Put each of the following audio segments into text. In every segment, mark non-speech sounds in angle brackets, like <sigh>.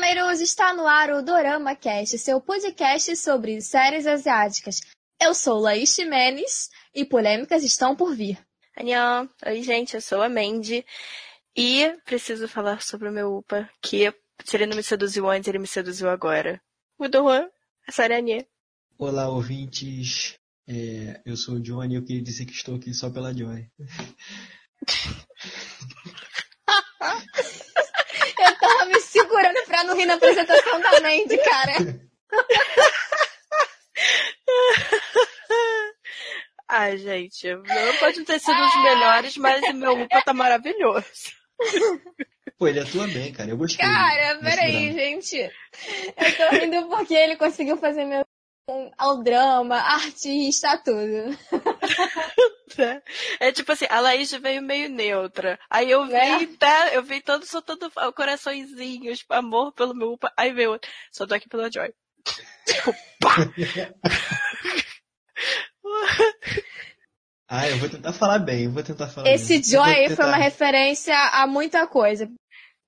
Dorameiros, está no ar o Dorama Cast, seu podcast sobre séries asiáticas. Eu sou Laís Ximenes e polêmicas estão por vir. Annyeong. Oi, gente, eu sou a Mandy. E preciso falar sobre o meu UPA, que se ele não me seduziu antes, ele me seduziu agora. O Dohan, a Saranie. Olá, ouvintes. É, eu sou o Johnny e eu queria dizer que estou aqui só pela Joy. <laughs> eu tava me segurando pra não rir na apresentação da Mandy, cara. Ai, gente, não pode ter sido os melhores, mas o meu UPA tá maravilhoso. Pô, ele atua bem, cara. Eu gostei. Cara, peraí, gente. Eu tô rindo porque ele conseguiu fazer meu ao drama, artista, tudo. <laughs> É tipo assim, a Laís veio meio neutra. Aí eu vi, é. tá, eu vi todo soltando coraçõezinhos, tipo, amor pelo meu upa. Aí veio outro, só tô aqui pela Joy. Tipo, <laughs> pá! Ah, eu vou tentar falar bem, eu vou tentar falar Esse bem. Joy tentar... foi uma referência a muita coisa.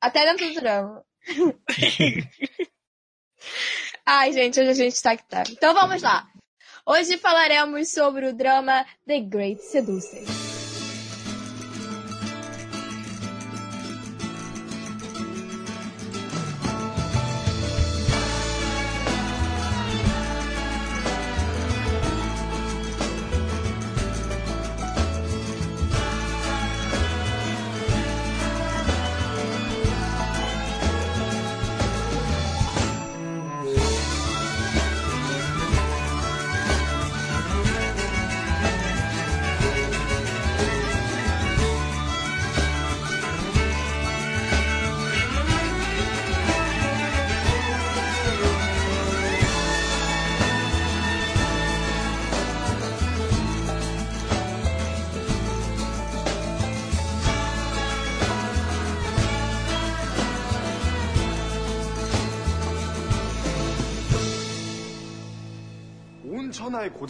Até dentro do drama. <laughs> Ai, gente, hoje a gente tá aqui. Tá. Então vamos lá. Hoje falaremos sobre o drama The Great Seducer.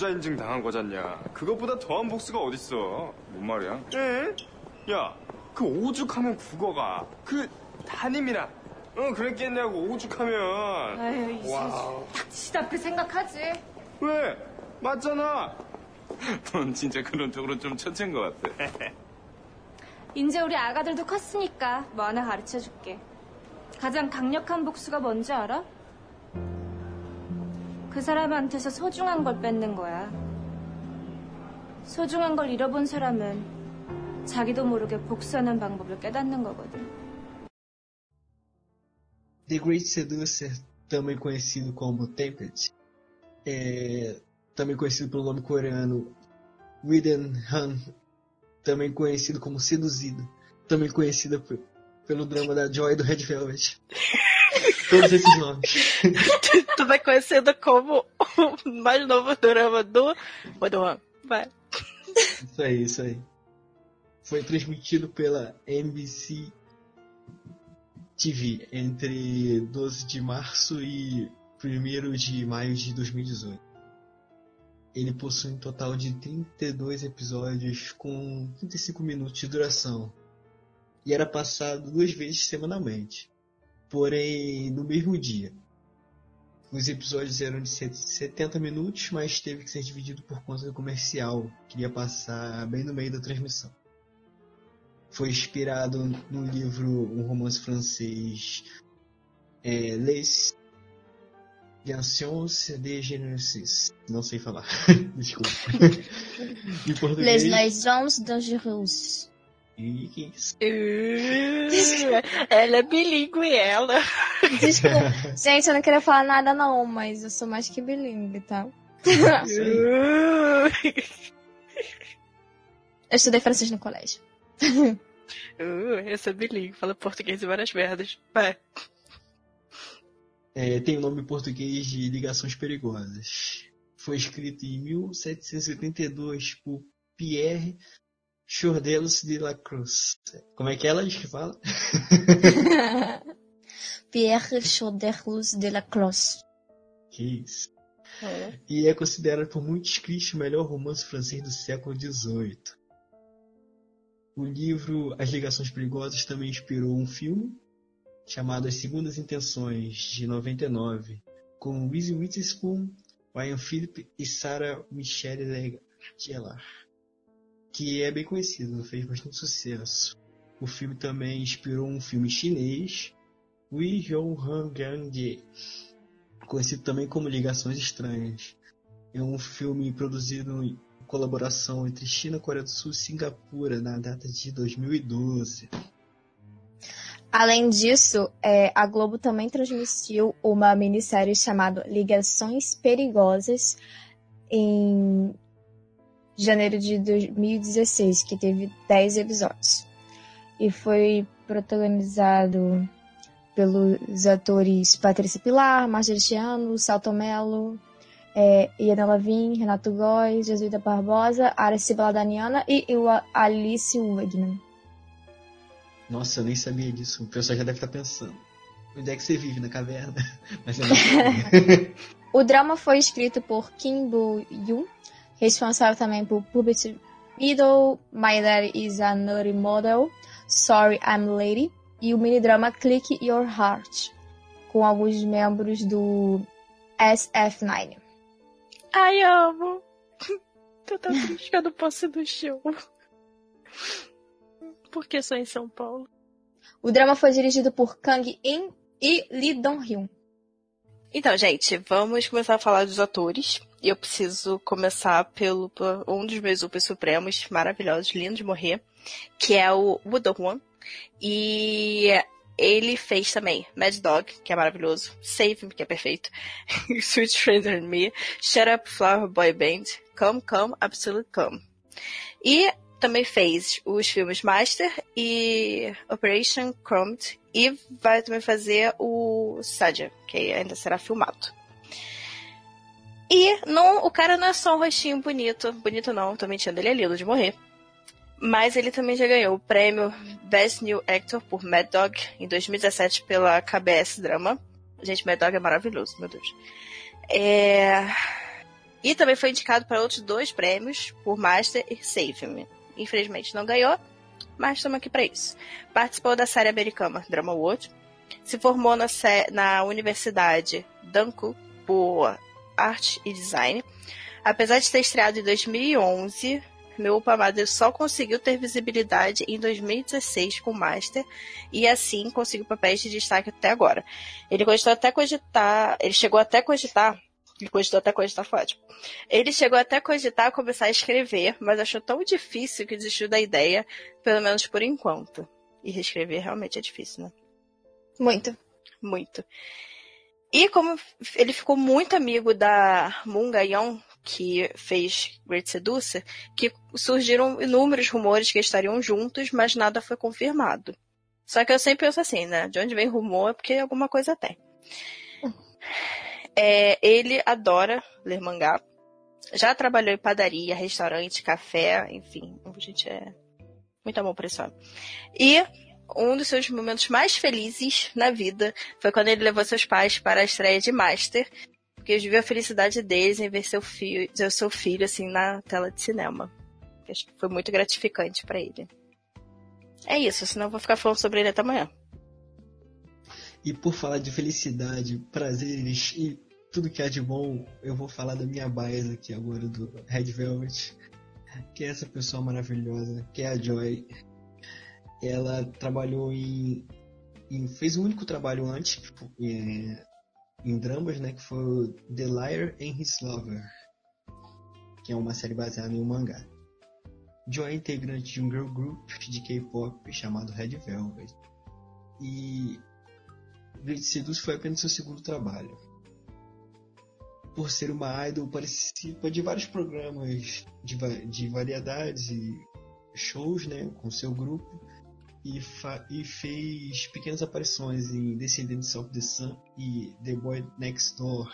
고자 인증 당한 거잖냐. 그것보다 더한 복수가 어딨어. 뭔 말이야? 에? 야, 그 오죽하면 국어가 그 담임이라 어 그랬겠냐고 오죽하면. 아유 이제 닥치다 앞에 생각하지. 왜? 맞잖아. <laughs> 넌 진짜 그런 쪽으로 좀 천체인 것 같아. <laughs> 이제 우리 아가들도 컸으니까 뭐 하나 가르쳐 줄게. 가장 강력한 복수가 뭔지 알아? 그 사람한테서 소중한 걸 뺏는 거야. 소중한 걸 잃어본 사람은 자기도 모르게 복수하는 방법을 깨닫는 거거든. The Great Seducer, também conhecido como Tempest, é, também conhecido pelo nome coreano Widen Han, também conhecido como Seduzido, também conhecida pelo drama da Joy do Red Velvet. <laughs> Todos esses nomes. <laughs> tu vai conhecendo como o mais novo drama do Odoan. Vai. Isso aí, isso aí. Foi transmitido pela NBC TV entre 12 de março e 1 de maio de 2018. Ele possui um total de 32 episódios com 35 minutos de duração e era passado duas vezes semanalmente porém no mesmo dia. Os episódios eram de 70 minutos, mas teve que ser dividido por conta do comercial, que ia passar bem no meio da transmissão. Foi inspirado no livro um romance francês é, Les Anciens de Genesis. Não sei falar. <laughs> Desculpa. <laughs> em português. Les Maisons Dangereuses. E isso? <laughs> ela é bilíngue, ela. Desculpa. <laughs> Gente, eu não queria falar nada não, mas eu sou mais que bilíngue, tá? <laughs> eu estudei francês no colégio. Uh, eu sou bilíngue, falo português e várias merdas. Vai. É, tem o nome português de Ligações Perigosas. Foi escrito em 1782 por Pierre Chordelos de la Cruz. Como é que ela que fala? <laughs> Pierre Chordelos de la Cruz. Que isso. É. E é considerado por muitos críticos o melhor romance francês do século XVIII. O livro As Ligações Perigosas também inspirou um filme chamado As Segundas Intenções, de 99, com Reese Witherspoon, Ryan Phillip e Sarah Michelle Gellar, que é bem conhecido, fez bastante sucesso. O filme também inspirou um filme chinês, Wei Gang, conhecido também como Ligações Estranhas. É um filme produzido em colaboração entre China, Coreia do Sul e Singapura na data de 2012. Além disso, é, a Globo também transmitiu uma minissérie chamada Ligações Perigosas em janeiro de 2016, que teve 10 episódios. E foi protagonizado pelos atores Patrícia Pilar, Marjorie Chiano, Salto Mello, é, Iana Lavin, Renato Góes, Jesuíta Barbosa, Aracibela Daniana e, Alice Wegman. Nossa, eu nem sabia disso. O pessoal já deve estar pensando. Onde é que você vive? Na caverna? <laughs> Mas eu <laughs> o drama foi escrito por Kim Bo-yoon, responsável também por Puppet Middle, My Daddy is a Naughty Model, Sorry I'm Lady e o mini-drama Click Your Heart, com alguns membros do SF9. Ai, amo! <laughs> Tô tão triste que eu não posso ir no show. Porque sou em São Paulo. O drama foi dirigido por Kang In e Lee Dong-hyun. Então, gente, vamos começar a falar dos atores. E eu preciso começar pelo um dos meus upes supremos, maravilhosos, lindo de morrer, que é o Woo Dong-won. E ele fez também Mad Dog, que é maravilhoso, Save Me, que é perfeito, <laughs> Sweet Stranger and Me, Shut Up Flower Boy Band, Come Come Absolute Come. E também fez os filmes Master e Operation Chromed e vai também fazer o Sadia, que ainda será filmado. E não, o cara não é só um rostinho bonito, bonito não, tô mentindo, ele é lindo de morrer. Mas ele também já ganhou o prêmio Best New Actor por Mad Dog em 2017 pela KBS Drama. Gente, Mad Dog é maravilhoso, meu Deus. É... E também foi indicado para outros dois prêmios por Master e Save Me infelizmente não ganhou, mas estamos aqui para isso. Participou da série americana Drama World, se formou na, na Universidade Danku por Arte e Design. Apesar de ter estreado em 2011, meu Upamada só conseguiu ter visibilidade em 2016 com o Master e assim conseguiu papéis de destaque até agora. Ele cogitou até cogitar, ele chegou até a cogitar ele cogitou até cogitar foi ótimo. Ele chegou até a cogitar começar a escrever, mas achou tão difícil que desistiu da ideia, pelo menos por enquanto. E reescrever realmente é difícil, né? Muito. Muito. E como ele ficou muito amigo da Moon Ga-yeon, que fez Great Seducer, que surgiram inúmeros rumores que estariam juntos, mas nada foi confirmado. Só que eu sempre penso assim, né? De onde vem rumor é porque alguma coisa tem. É, ele adora ler mangá. Já trabalhou em padaria, restaurante, café, enfim. A gente é muito amor por esse homem. E um dos seus momentos mais felizes na vida foi quando ele levou seus pais para a estreia de Master, porque viu a felicidade deles em ver seu filho, seu filho assim na tela de cinema. Acho que foi muito gratificante para ele. É isso, senão eu vou ficar falando sobre ele até amanhã. E por falar de felicidade, prazeres e tudo que há de bom, eu vou falar da minha bias aqui agora, do Red Velvet. Que é essa pessoa maravilhosa, que é a Joy. Ela trabalhou em. em fez o único trabalho antes em, em dramas, né? Que foi The Liar and His Lover. Que é uma série baseada em um mangá. Joy é integrante de um girl group de K-pop chamado Red Velvet. E Great Seduce foi apenas seu segundo trabalho. Por ser uma idol, participa de vários programas de, de variedades e shows né, com seu grupo e, e, fez pequenas aparições em Descendants of the Sun e The Boy Next Door.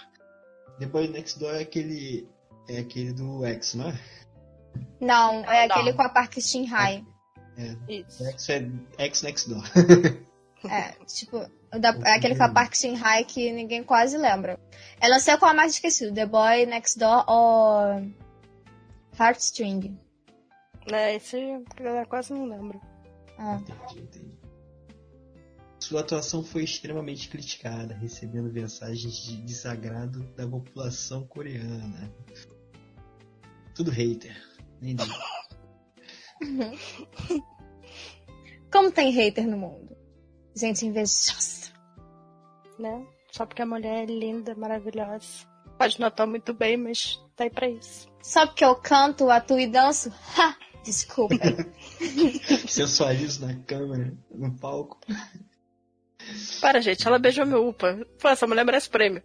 The Boy Next Door é aquele, é aquele do X, não é? Não, é não. aquele com a Park Shin Hye. É, é. X é X Next Door. <laughs> é, tipo, da, é aquele com a Park Shin Hye que ninguém quase lembra. Eu não sei qual é mais esquecido, The Boy Next Door ou Heartstring. É, esse eu quase não lembro. Ah. Sua atuação foi extremamente criticada, recebendo mensagens de desagrado da população coreana. Tudo hater. Nem digo. <laughs> Como tem hater no mundo? Gente invejosa. Né? Só porque a mulher é linda, maravilhosa. Pode notar muito bem, mas tá aí pra isso. Só porque eu canto, atuo e danço? Ha! Desculpa. <laughs> Sensualizo na câmera, no palco. Para, gente, ela beijou meu upa. Pô, essa mulher merece prêmio.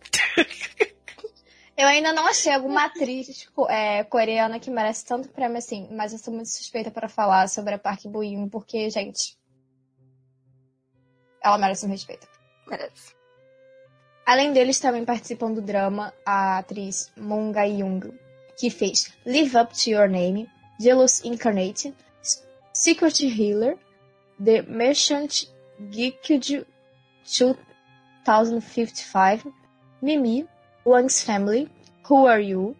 Eu ainda não achei alguma atriz é, coreana que merece tanto prêmio assim, mas eu sou muito suspeita para falar sobre a Park Bo-yoon, porque, gente, ela merece um respeito. Merece. Além deles, também participam do drama a atriz Moon Ga-young, que fez Live Up to Your Name, Jealous Incarnate, Secret Healer, The Merchant Geeked 2055, Mimi, Wang's Family, Who Are You?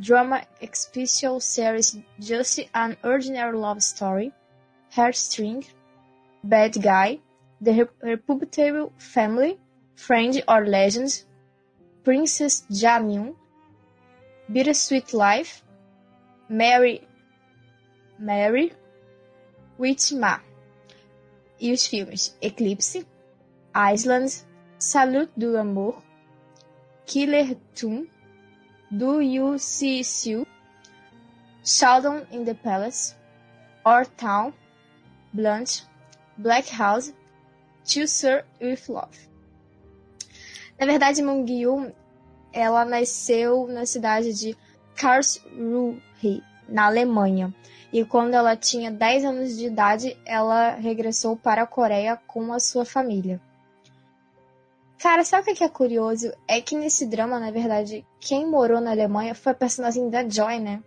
Drama Special Series Just an Ordinary Love Story, Hairstring, Bad Guy, The Reputable Family, Friend or Legends, Princess Jamyun, Bittersweet Life, Mary, Mary, With Ma. E os filmes Eclipse, Island, Salute do Amor, Killer Tomb, Do You See Sue, Sheldon in the Palace, Our Town, Blunt, Black House, To Sir With Love. Na verdade, Mungyu, ela nasceu na cidade de Karlsruhe, na Alemanha. E quando ela tinha 10 anos de idade, ela regressou para a Coreia com a sua família. Cara, sabe o que é curioso? É que nesse drama, na verdade, quem morou na Alemanha foi a personagem da Joy, né?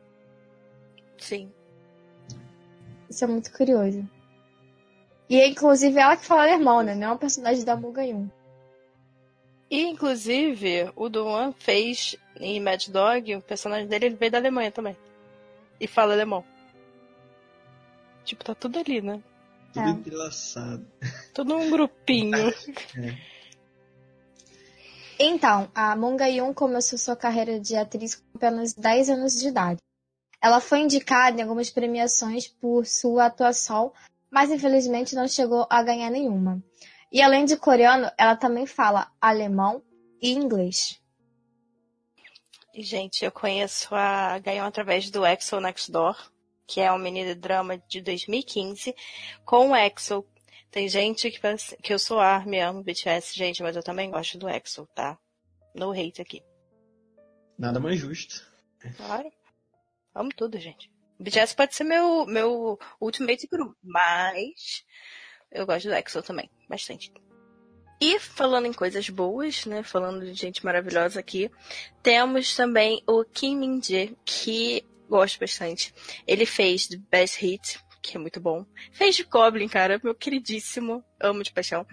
Sim. Isso é muito curioso. E é inclusive ela que fala alemão, né? Não é uma personagem da Mugayun. E inclusive, o Duan fez em Mad Dog, o personagem dele ele veio da Alemanha também. E fala alemão. Tipo, tá tudo ali, né? Tudo É. entrelaçado. Tudo um grupinho. <laughs> É. Então, a Moon Ga-yoon começou sua carreira de atriz com apenas 10 anos de idade. Ela foi indicada em algumas premiações por sua atuação, mas infelizmente não chegou a ganhar nenhuma. E além de coreano, ela também fala alemão e inglês. E, gente, eu conheço a Gaion através do Exo Next Door, que é um mini drama de 2015, com o Exo. Tem gente que assim- que eu sou ARMY, amo BTS, gente, mas eu também gosto do Exo, tá? No hate aqui. Nada mais justo. Claro. Amo tudo, gente. BTS pode ser meu, meu ultimate group, mas eu gosto do EXO também, bastante. E falando em coisas boas, né, falando de gente maravilhosa aqui, temos também o Kim Min-jae, que gosto bastante. Ele fez The Best Hit, que é muito bom. Fez de Goblin, cara, meu queridíssimo, amo de paixão.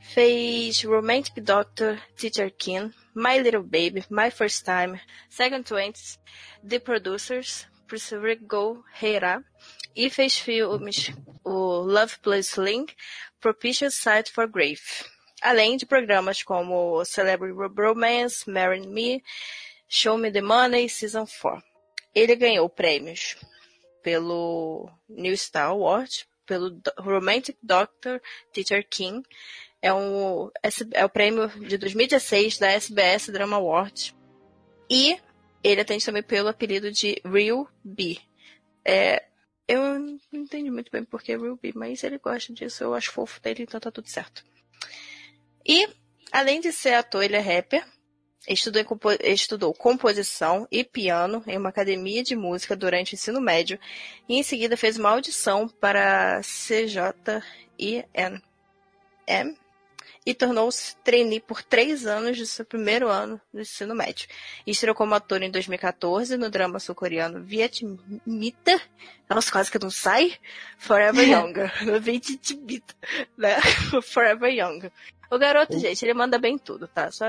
Fez Romantic Doctor, Teacher King, My Little Baby, My First Time, Second Twenties, The Producers, Preserve Go Heira, e fez filmes o Love Plus Link, Propitious Sight for Grave. Além de programas como Celebrity Romance, Marry Me, Show Me the Money, Season 4. Ele ganhou prêmios pelo New Star Award, pelo Romantic Doctor Teacher King, é, um, é o prêmio de 2016 da SBS Drama Award. E ele atende também pelo apelido de Real B. É, eu não entendi muito bem porque é B, mas ele gosta disso, eu acho fofo dele, então tá tudo certo. E, além de ser ator, ele é rapper. Estudou, compo- estudou composição e piano em uma academia de música durante o ensino médio e em seguida fez uma audição para CJIM e tornou-se trainee por três anos de seu primeiro ano do ensino médio. Estreou como ator em 2014 no drama sul-coreano Vietmita. Nossa, quase que não sai. Forever <laughs> Younger. <laughs> No Vietmita, né? <laughs> Forever Younger. O garoto, gente, ele manda bem em tudo, tá? Só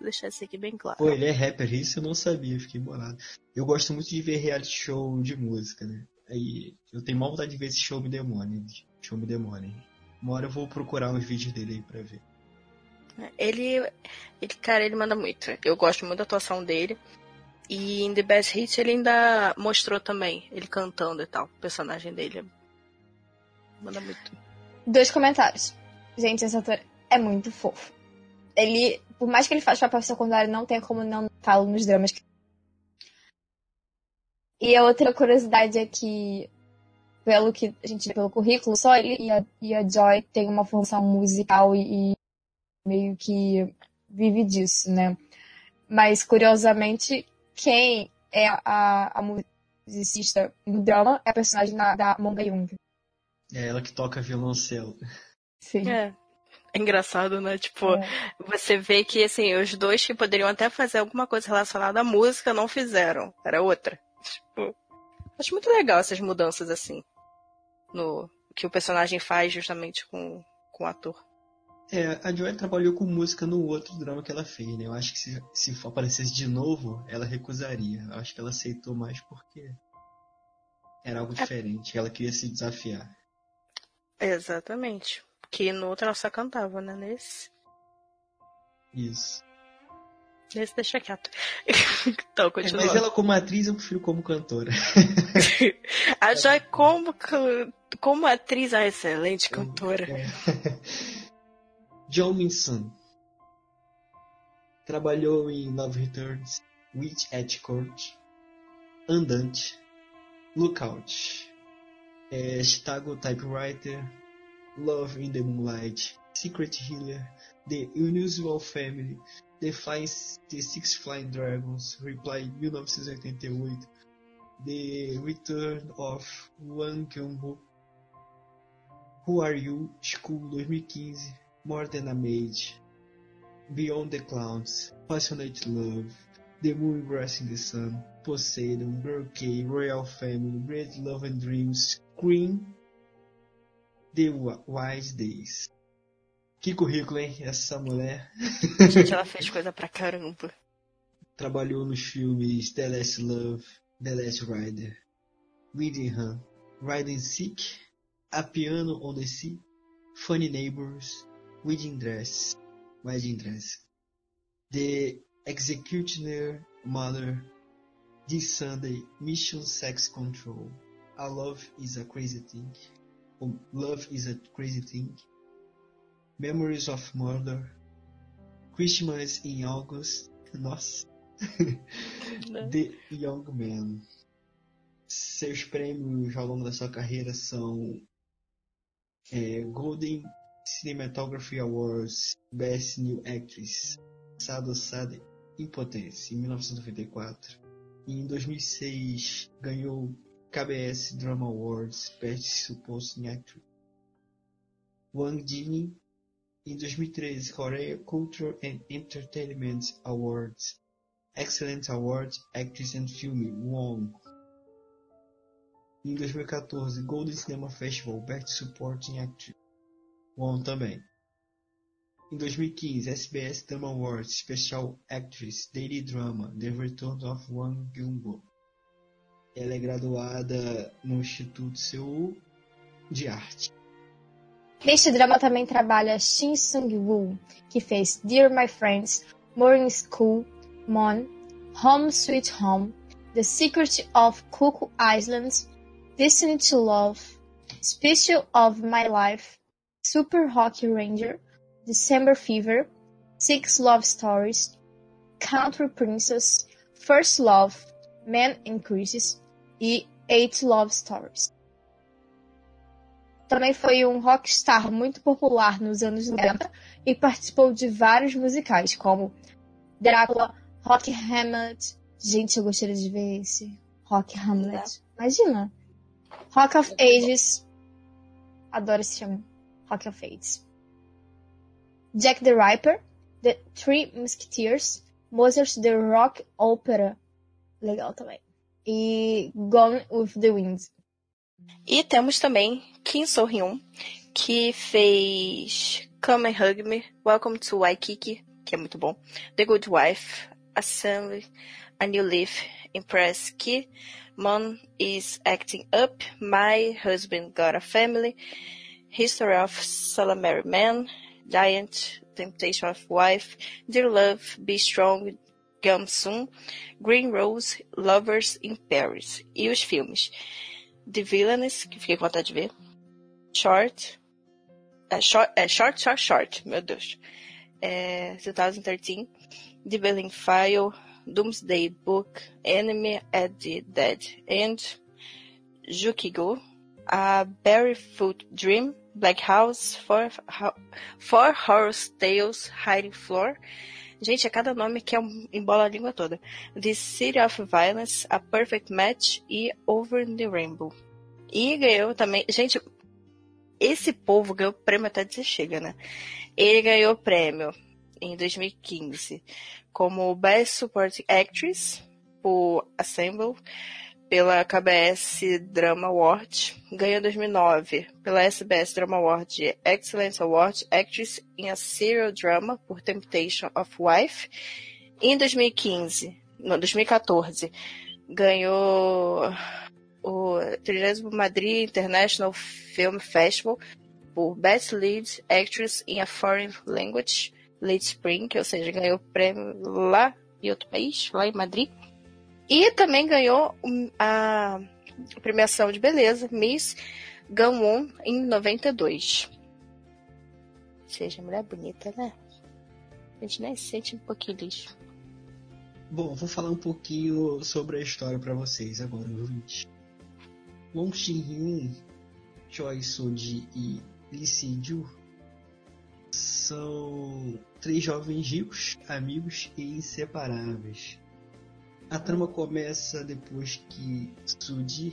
deixar isso aqui bem claro. Pô, ele é rapper, isso eu não sabia, fiquei bolado. Eu gosto muito de ver reality show de música, né? Aí eu tenho mal vontade de ver esse show me demônio. Show me demônio. Uma hora eu vou procurar uns vídeos dele aí pra ver. Ele, ele, cara, ele manda muito. Eu gosto muito da atuação dele. E em The Best Hit ele ainda mostrou também, ele cantando e tal, o personagem dele. Manda muito. Dois comentários. Gente, esse ator é muito fofo. Ele, por mais que ele faça papel secundário, não tem como não falo nos dramas. E a outra curiosidade é que, pelo que a gente vê pelo currículo, só ele e a, e a Joy têm uma formação musical e, e meio que vive disso, né? Mas, curiosamente, quem é a, a musicista no drama é a personagem da, da Monga Jung. É ela que toca violoncelo. Sim. É. É engraçado, né? Tipo, É. você vê que, assim, os dois que poderiam até fazer alguma coisa relacionada à música não fizeram. Era outra. Tipo, acho muito legal essas mudanças, assim. No que o personagem faz justamente com, com o ator. É, a Joy trabalhou com música no outro drama que ela fez, né? Eu acho que se, se aparecesse de novo, ela recusaria. Eu acho que ela aceitou mais porque era algo diferente. Ela queria se desafiar. Exatamente. Que no outro ela só cantava, né? Nesse. Isso. Nesse deixa quieto. <laughs> então, É, continua. mas ela como atriz eu prefiro como cantora. <laughs> A Joy, como, como atriz, é excelente cantora. É. <laughs> John Minson trabalhou em Love Returns, Witch at Court, Andante, Lookout, é, Chicago Typewriter, Love in the Moonlight, Secret Healer, The Unusual Family, The, Flying, the Six Flying Dragons, Reply 1988, The Return of Wang Kyung-ho, Who Are You, School 2015, More Than a Maid, Beyond the Clouds, Passionate Love, The Moon Grass in the Sun, Poseidon, Girl K, Royal Family, Great Love and Dreams, Queen, The Wi- Wise Days. Que currículo, hein? Essa mulher Gente, ela fez coisa pra caramba. <laughs> trabalhou nos filmes The Last Love, The Last Rider, Hun, Riding Sick, A Piano on the Sea, Funny Neighbors, Wedding Dress, Wedding Dress, The Executioner Mother, This Sunday, Mission Sex Control, A Love is a Crazy Thing, ou Love is a Crazy Thing, Memories of Murder, Christmas in August, nossa, The Young Man. Seus prêmios ao longo da sua carreira são é, Golden Cinematography Awards Best New Actress, Sado Sade Impotence, em 1994. E em 2006 ganhou KBS Drama Awards Best Supporting Actress. Wang Jin em 2013 Korea Culture and Entertainment Awards Excellent Award Actress and Film won. Em 2014 Golden Cinema Festival Best Supporting Actress won também. Em 2015 SBS Drama Awards Special Actress Daily Drama The Return of Wang Gyungo. Ela é graduada no Instituto Seul de Arte. Neste drama também trabalha Shin Sung-woo, que fez Dear My Friends, Morning School, Mon, Home Sweet Home, The Secret of Cuckoo Island, Destiny to Love, Special of My Life, Super Hockey Ranger, December Fever, Six Love Stories, Country Princess, First Love, Man in Crisis e Eight Love Stories. Também foi um rockstar muito popular nos anos 90 e participou de vários musicais, como Drácula, Rock Hamlet. Gente, eu gostaria de ver esse. Rock Hamlet. Imagina. Rock of Ages. Adoro esse filme. Rock of Ages. Jack the Ripper. The Three Musketeers. Mozart's The Rock Opera. Legal também. E Gone with the Wind. E temos também Kim So-hyun, que fez Come and Hug Me, Welcome to Waikiki, que é muito bom, The Good Wife, Assembly, A New Leaf, Impress Key, Mom is Acting Up, My Husband Got a Family, History of Salamary Man, Giant, Temptation of Wife, Dear Love, Be Strong, Gamsung, Green Rose, Lovers in Paris. E os filmes? The Villainous, que fiquei com vontade de ver, Short, é, short, é, short, Short, Short, meu Deus, é, 2013, The Berlin File, Doomsday Book, Enemy at the Dead End, Jukigo, a Barefoot Dream, Black House, Four, Four Horse Tales, Hiding Floor. Gente, a cada nome que é um, embola a língua toda. The City of Violence, A Perfect Match e Over the Rainbow. E ganhou também. Gente, esse povo ganhou prêmio até de chega, né? Ele ganhou prêmio em 2015 como Best Supporting Actress por Assemble pela KBS Drama Award. Ganhou em 2009 pela SBS Drama Award Excellence Award Actress in a Serial Drama por Temptation of Wife. Em 2015, não, 2014, ganhou o 30 Madrid International Film Festival por Best Lead Actress in a Foreign Language Late Spring, ou seja, ganhou o prêmio lá em outro país, lá em Madrid. E também ganhou a premiação de beleza Miss Gangwon em 92. Ou seja, mulher bonita, né? A gente nem se sente um pouquinho lixo. Bom, vou falar um pouquinho sobre a história para vocês agora, ouvintes. Wong Shin-hyun, Choi Soji e Lee Si-ju são três jovens ricos, amigos e inseparáveis. A trama começa depois que Suji,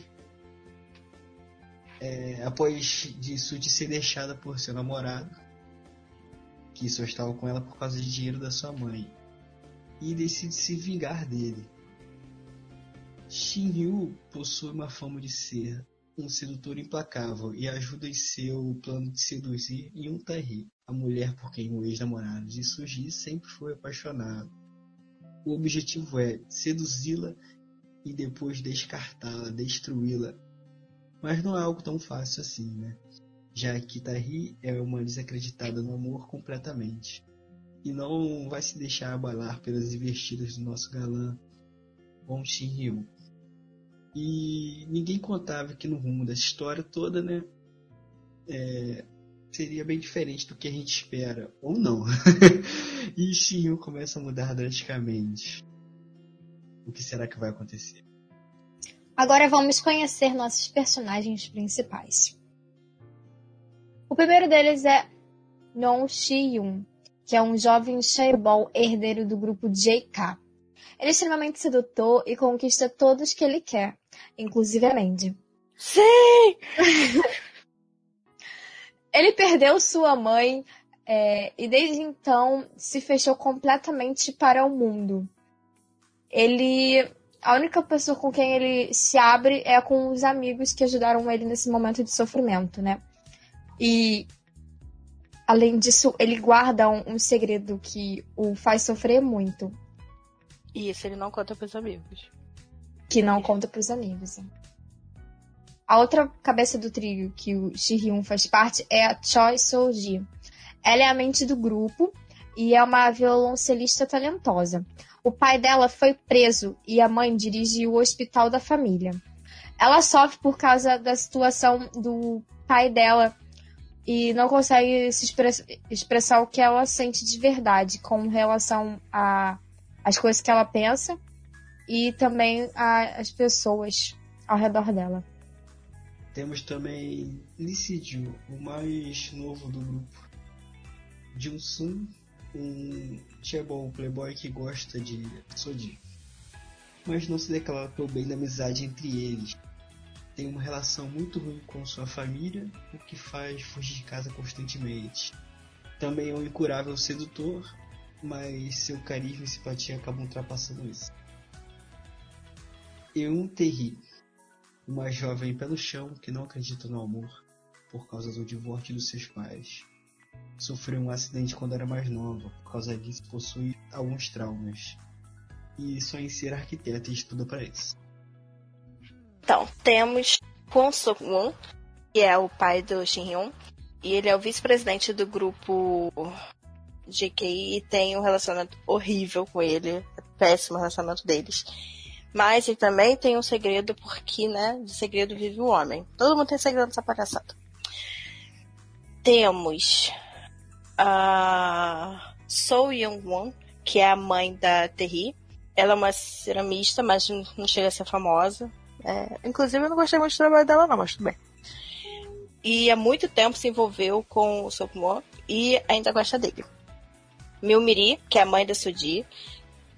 é, após de Suji ser deixada por seu namorado, que só estava com ela por causa de dinheiro da sua mãe, e decide se vingar dele. Shin-Ryu possui uma fama de ser um sedutor implacável e ajuda em seu plano de seduzir Yun Tae a mulher por quem o ex-namorado de Suji sempre foi apaixonado. O objetivo é seduzi-la e depois descartá-la, destruí-la. Mas não é algo tão fácil assim, né? Já que Tahi é uma desacreditada no amor completamente. E não vai se deixar abalar pelas investidas do nosso galã Bong Shin-ryu. E ninguém contava que no rumo dessa história toda, né? É, seria bem diferente do que a gente espera, ou não. <laughs> e Shinyu começa a mudar drasticamente. O que será que vai acontecer? Agora vamos conhecer nossos personagens principais. O primeiro deles é Non Shi-yun, que é um jovem chaebol herdeiro do grupo JK. Ele é extremamente sedutor e conquista todos que ele quer, inclusive a Mandy. Sim! <laughs> Ele perdeu sua mãe é, e desde então se fechou completamente para o mundo. Ele. A única pessoa com quem ele se abre é com os amigos que ajudaram ele nesse momento de sofrimento, né? E além disso, ele guarda um, um segredo que o faz sofrer muito. E isso ele não conta pros amigos. Que não conta pros amigos. A outra cabeça do trio que o Shihyun faz parte é a Choi Soji. Ela é a mente do grupo e é uma violoncelista talentosa. O pai dela foi preso e a mãe dirige o hospital da família. Ela sofre por causa da situação do pai dela e não consegue se express expressar o que ela sente de verdade com relação às coisas que ela pensa e também às pessoas ao redor dela. Temos também Licidio, o mais novo do grupo. Jun-sun, um chaebol playboy que gosta de Soji. Mas não se declara tão bem da amizade entre eles. Tem uma relação muito ruim com sua família, o que faz fugir de casa constantemente. Também é um incurável sedutor, mas seu carisma e simpatia acabam ultrapassando isso. Eun Terri, uma jovem pelo chão que não acredita no amor por causa do divórcio dos seus pais. Sofreu um acidente quando era mais nova, por causa disso possui alguns traumas. E sonha em ser arquiteta e estuda para isso. Então, temos Kwon Sok-won, que é o pai do Shin-hyun. E ele é o vice-presidente do grupo GKI e tem um relacionamento horrível com ele. É péssimo relacionamento deles. Mas ele também tem um segredo, porque, né, de segredo vive o homem. Todo mundo tem segredo nessa palhaçada. Temos a So Young-won, que é a mãe da Terry. Ela é uma ceramista, mas não chega a ser famosa. É, inclusive, eu não gostei muito do trabalho dela, não, mas tudo bem. E há muito tempo se envolveu com o Sokmo e ainda gosta dele. Milmiri, que é a mãe da Suji,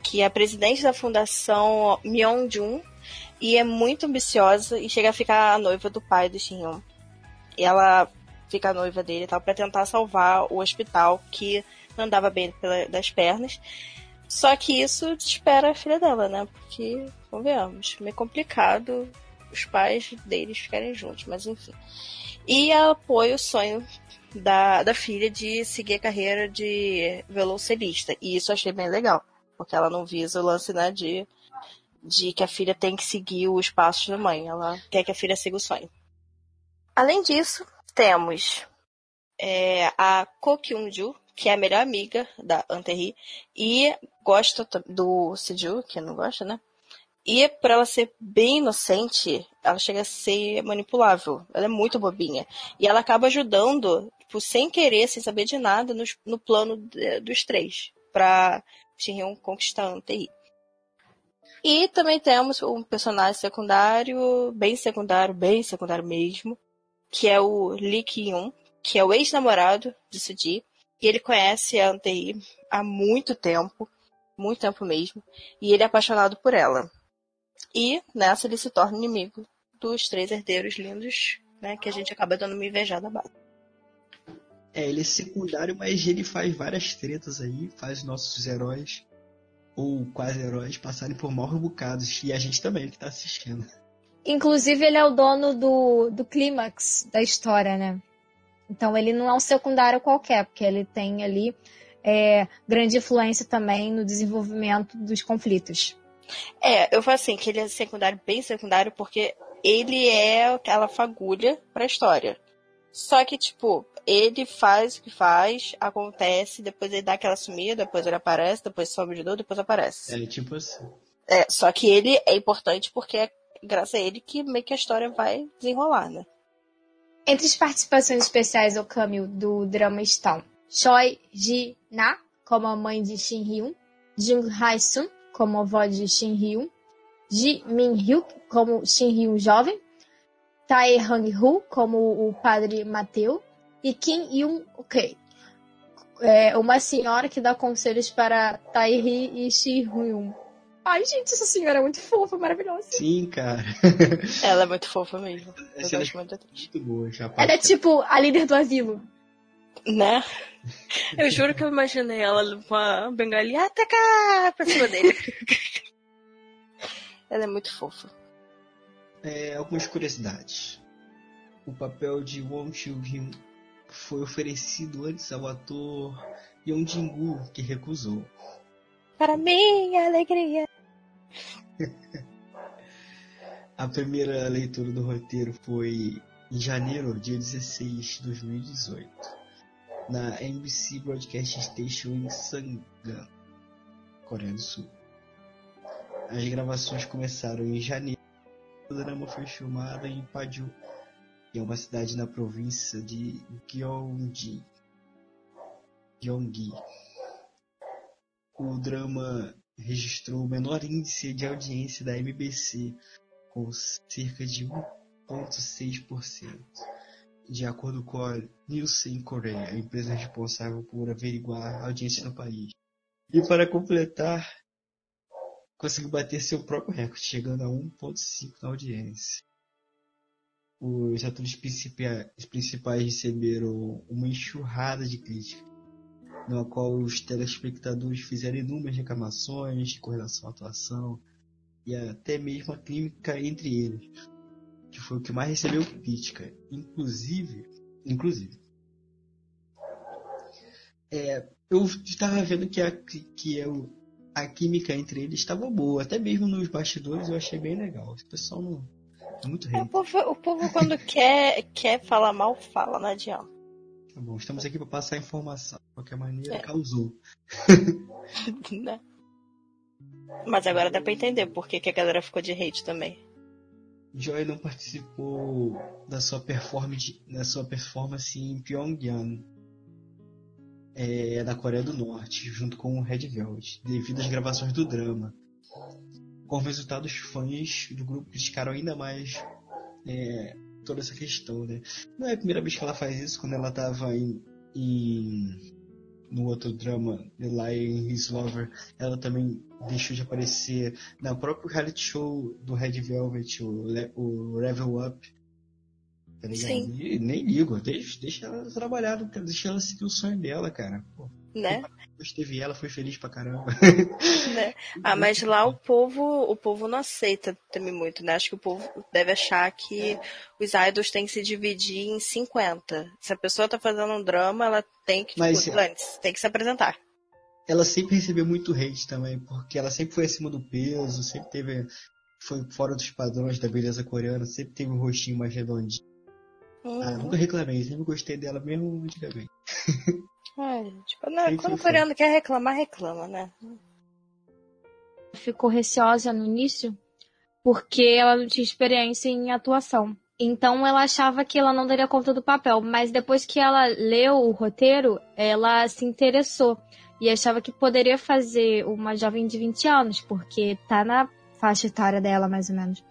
que é presidente da fundação Myeongjun e é muito ambiciosa e chega a ficar a noiva do pai do Shin E ela fica a noiva dele e tal para tentar salvar o hospital que não andava bem das pernas. Só que isso desespera a filha dela, né? Porque, convenhamos, meio complicado os pais deles ficarem juntos, mas enfim. E ela apoia o sonho da, da filha de seguir a carreira de velocelista. E isso eu achei bem legal. Porque ela não visa o lance, né, de, de que a filha tem que seguir os passos da mãe. Ela quer que a filha siga o sonho. Além disso, temos é, a Ko Kyung-ju, que é a melhor amiga da Anterri, e gosta do Siju, que não gosta, né? E por ela ser bem inocente, ela chega a ser manipulável. Ela é muito bobinha. E ela acaba ajudando, tipo, sem querer, sem saber de nada, no, no plano de, dos três. Pra Shinhyun conquistar a Anterri. E também temos um personagem secundário, bem secundário, bem secundário mesmo, que é o Lee Ki-yoon, que é o ex-namorado de Suji. E ele conhece a Antei há muito tempo, muito tempo mesmo, e ele é apaixonado por ela. E nessa ele se torna inimigo dos três herdeiros lindos, né, que a gente acaba dando uma invejada base. É, ele é secundário, mas ele faz várias tretas aí, faz nossos heróis, ou quase heróis, passarem por maus bocados. E a gente também, que tá assistindo. Inclusive, ele é o dono do, do clímax da história, né? Então ele não é um secundário qualquer, porque ele tem ali é, grande influência também no desenvolvimento dos conflitos. É, eu falo assim, que ele é secundário, bem secundário, porque ele é aquela fagulha pra história. Só que, tipo, ele faz o que faz, acontece, depois ele dá aquela sumida, depois ele aparece, depois some de novo, depois aparece. É, tipo assim. É, só que ele é importante porque é graças a ele que meio que a história vai desenrolar, né? Entre as participações especiais ao câmbio do drama estão Choi Ji-na, como a mãe de Shin Hyun, Jung Hae-sun, como a avó de Shin Hyun, Ji Min-hyuk, como Shin Hyun jovem, Tae Hang-hu, como o padre Mateu, e Kim Yoon-ok, é uma senhora que dá conselhos para Tae-hee e Shin Hyun. Ai, gente, essa senhora é muito fofa, maravilhosa. Sim, cara. <laughs> Ela é muito fofa mesmo. Essa é muito muito boa. Já Ela é tipo a líder do asilo. Né? <laughs> Eu juro que eu imaginei ela com a bengalinha atacar pra cima dele. <laughs> ela é muito fofa. É, algumas curiosidades. O papel de Wong Chiu-hyun foi oferecido antes ao ator Yong Jin-gu, que recusou. Para minha alegria. <laughs> A primeira leitura do roteiro foi em janeiro, dia 16 de 2018, na NBC Broadcast Station em Sangam, Coreia do Sul. As gravações começaram em janeiro. O drama foi filmado em Paju, que é uma cidade na província de Gyeonggi. Gyeonggi. O drama registrou o menor índice de audiência da MBC, com cerca de 1,6%, de acordo com a Nielsen Coreia, a empresa responsável por averiguar a audiência no país. E para completar, conseguiu bater seu próprio recorde, chegando a 1,5% na audiência. Os atores principais receberam uma enxurrada de críticas, na qual os telespectadores fizeram inúmeras reclamações com relação à atuação e até mesmo a química entre eles, que foi o que mais recebeu crítica, inclusive, inclusive. É, eu estava vendo que a que é o, a química entre eles estava boa, até mesmo nos bastidores eu achei bem legal. O pessoal não é muito É, o, rei. povo, o povo quando <laughs> quer, quer falar mal, fala, não adianta. Tá bom, estamos aqui para passar informação. De qualquer maneira, é. causou. <laughs> né? Mas agora dá pra entender por que, que a galera ficou de hate também. Joy não participou da sua performance, da sua performance em Pyongyang, é, da Coreia do Norte, junto com o Red Velvet, devido às gravações do drama. Com resultado, os fãs do grupo criticaram ainda mais é, toda essa questão, né? Não é a primeira vez que ela faz isso, quando ela estava em, em, no outro drama, The Lion His Lover, ela também deixou de aparecer no próprio reality show do Red Velvet, o, o Level Up. Tá ligado? Sim. E, nem ligo, deixa, deixa ela trabalhar, deixa ela seguir o sonho dela, cara. Pô. Né? Depois teve ela, foi feliz pra caramba. <laughs> Né? Ah, mas lá o povo, o povo não aceita também muito, né? Acho que o povo deve achar que os idols têm que se dividir em 50. Se a pessoa tá fazendo um drama, ela tem que, mas, tipo, antes, tem que se apresentar. Ela sempre recebeu muito hate também, porque ela sempre foi acima do peso, sempre teve. Foi fora dos padrões da beleza coreana, sempre teve um rostinho mais redondinho. Uhum. Ah, nunca reclamei, sempre gostei dela mesmo antigamente. <laughs> É, tipo, não, quando o coreano quer reclamar, reclama, né? Ficou receosa no início porque ela não tinha experiência em atuação. Então ela achava que ela não daria conta do papel, mas depois que ela leu o roteiro, ela se interessou e achava que poderia fazer uma jovem de 20 anos, porque tá na faixa etária dela, mais ou menos.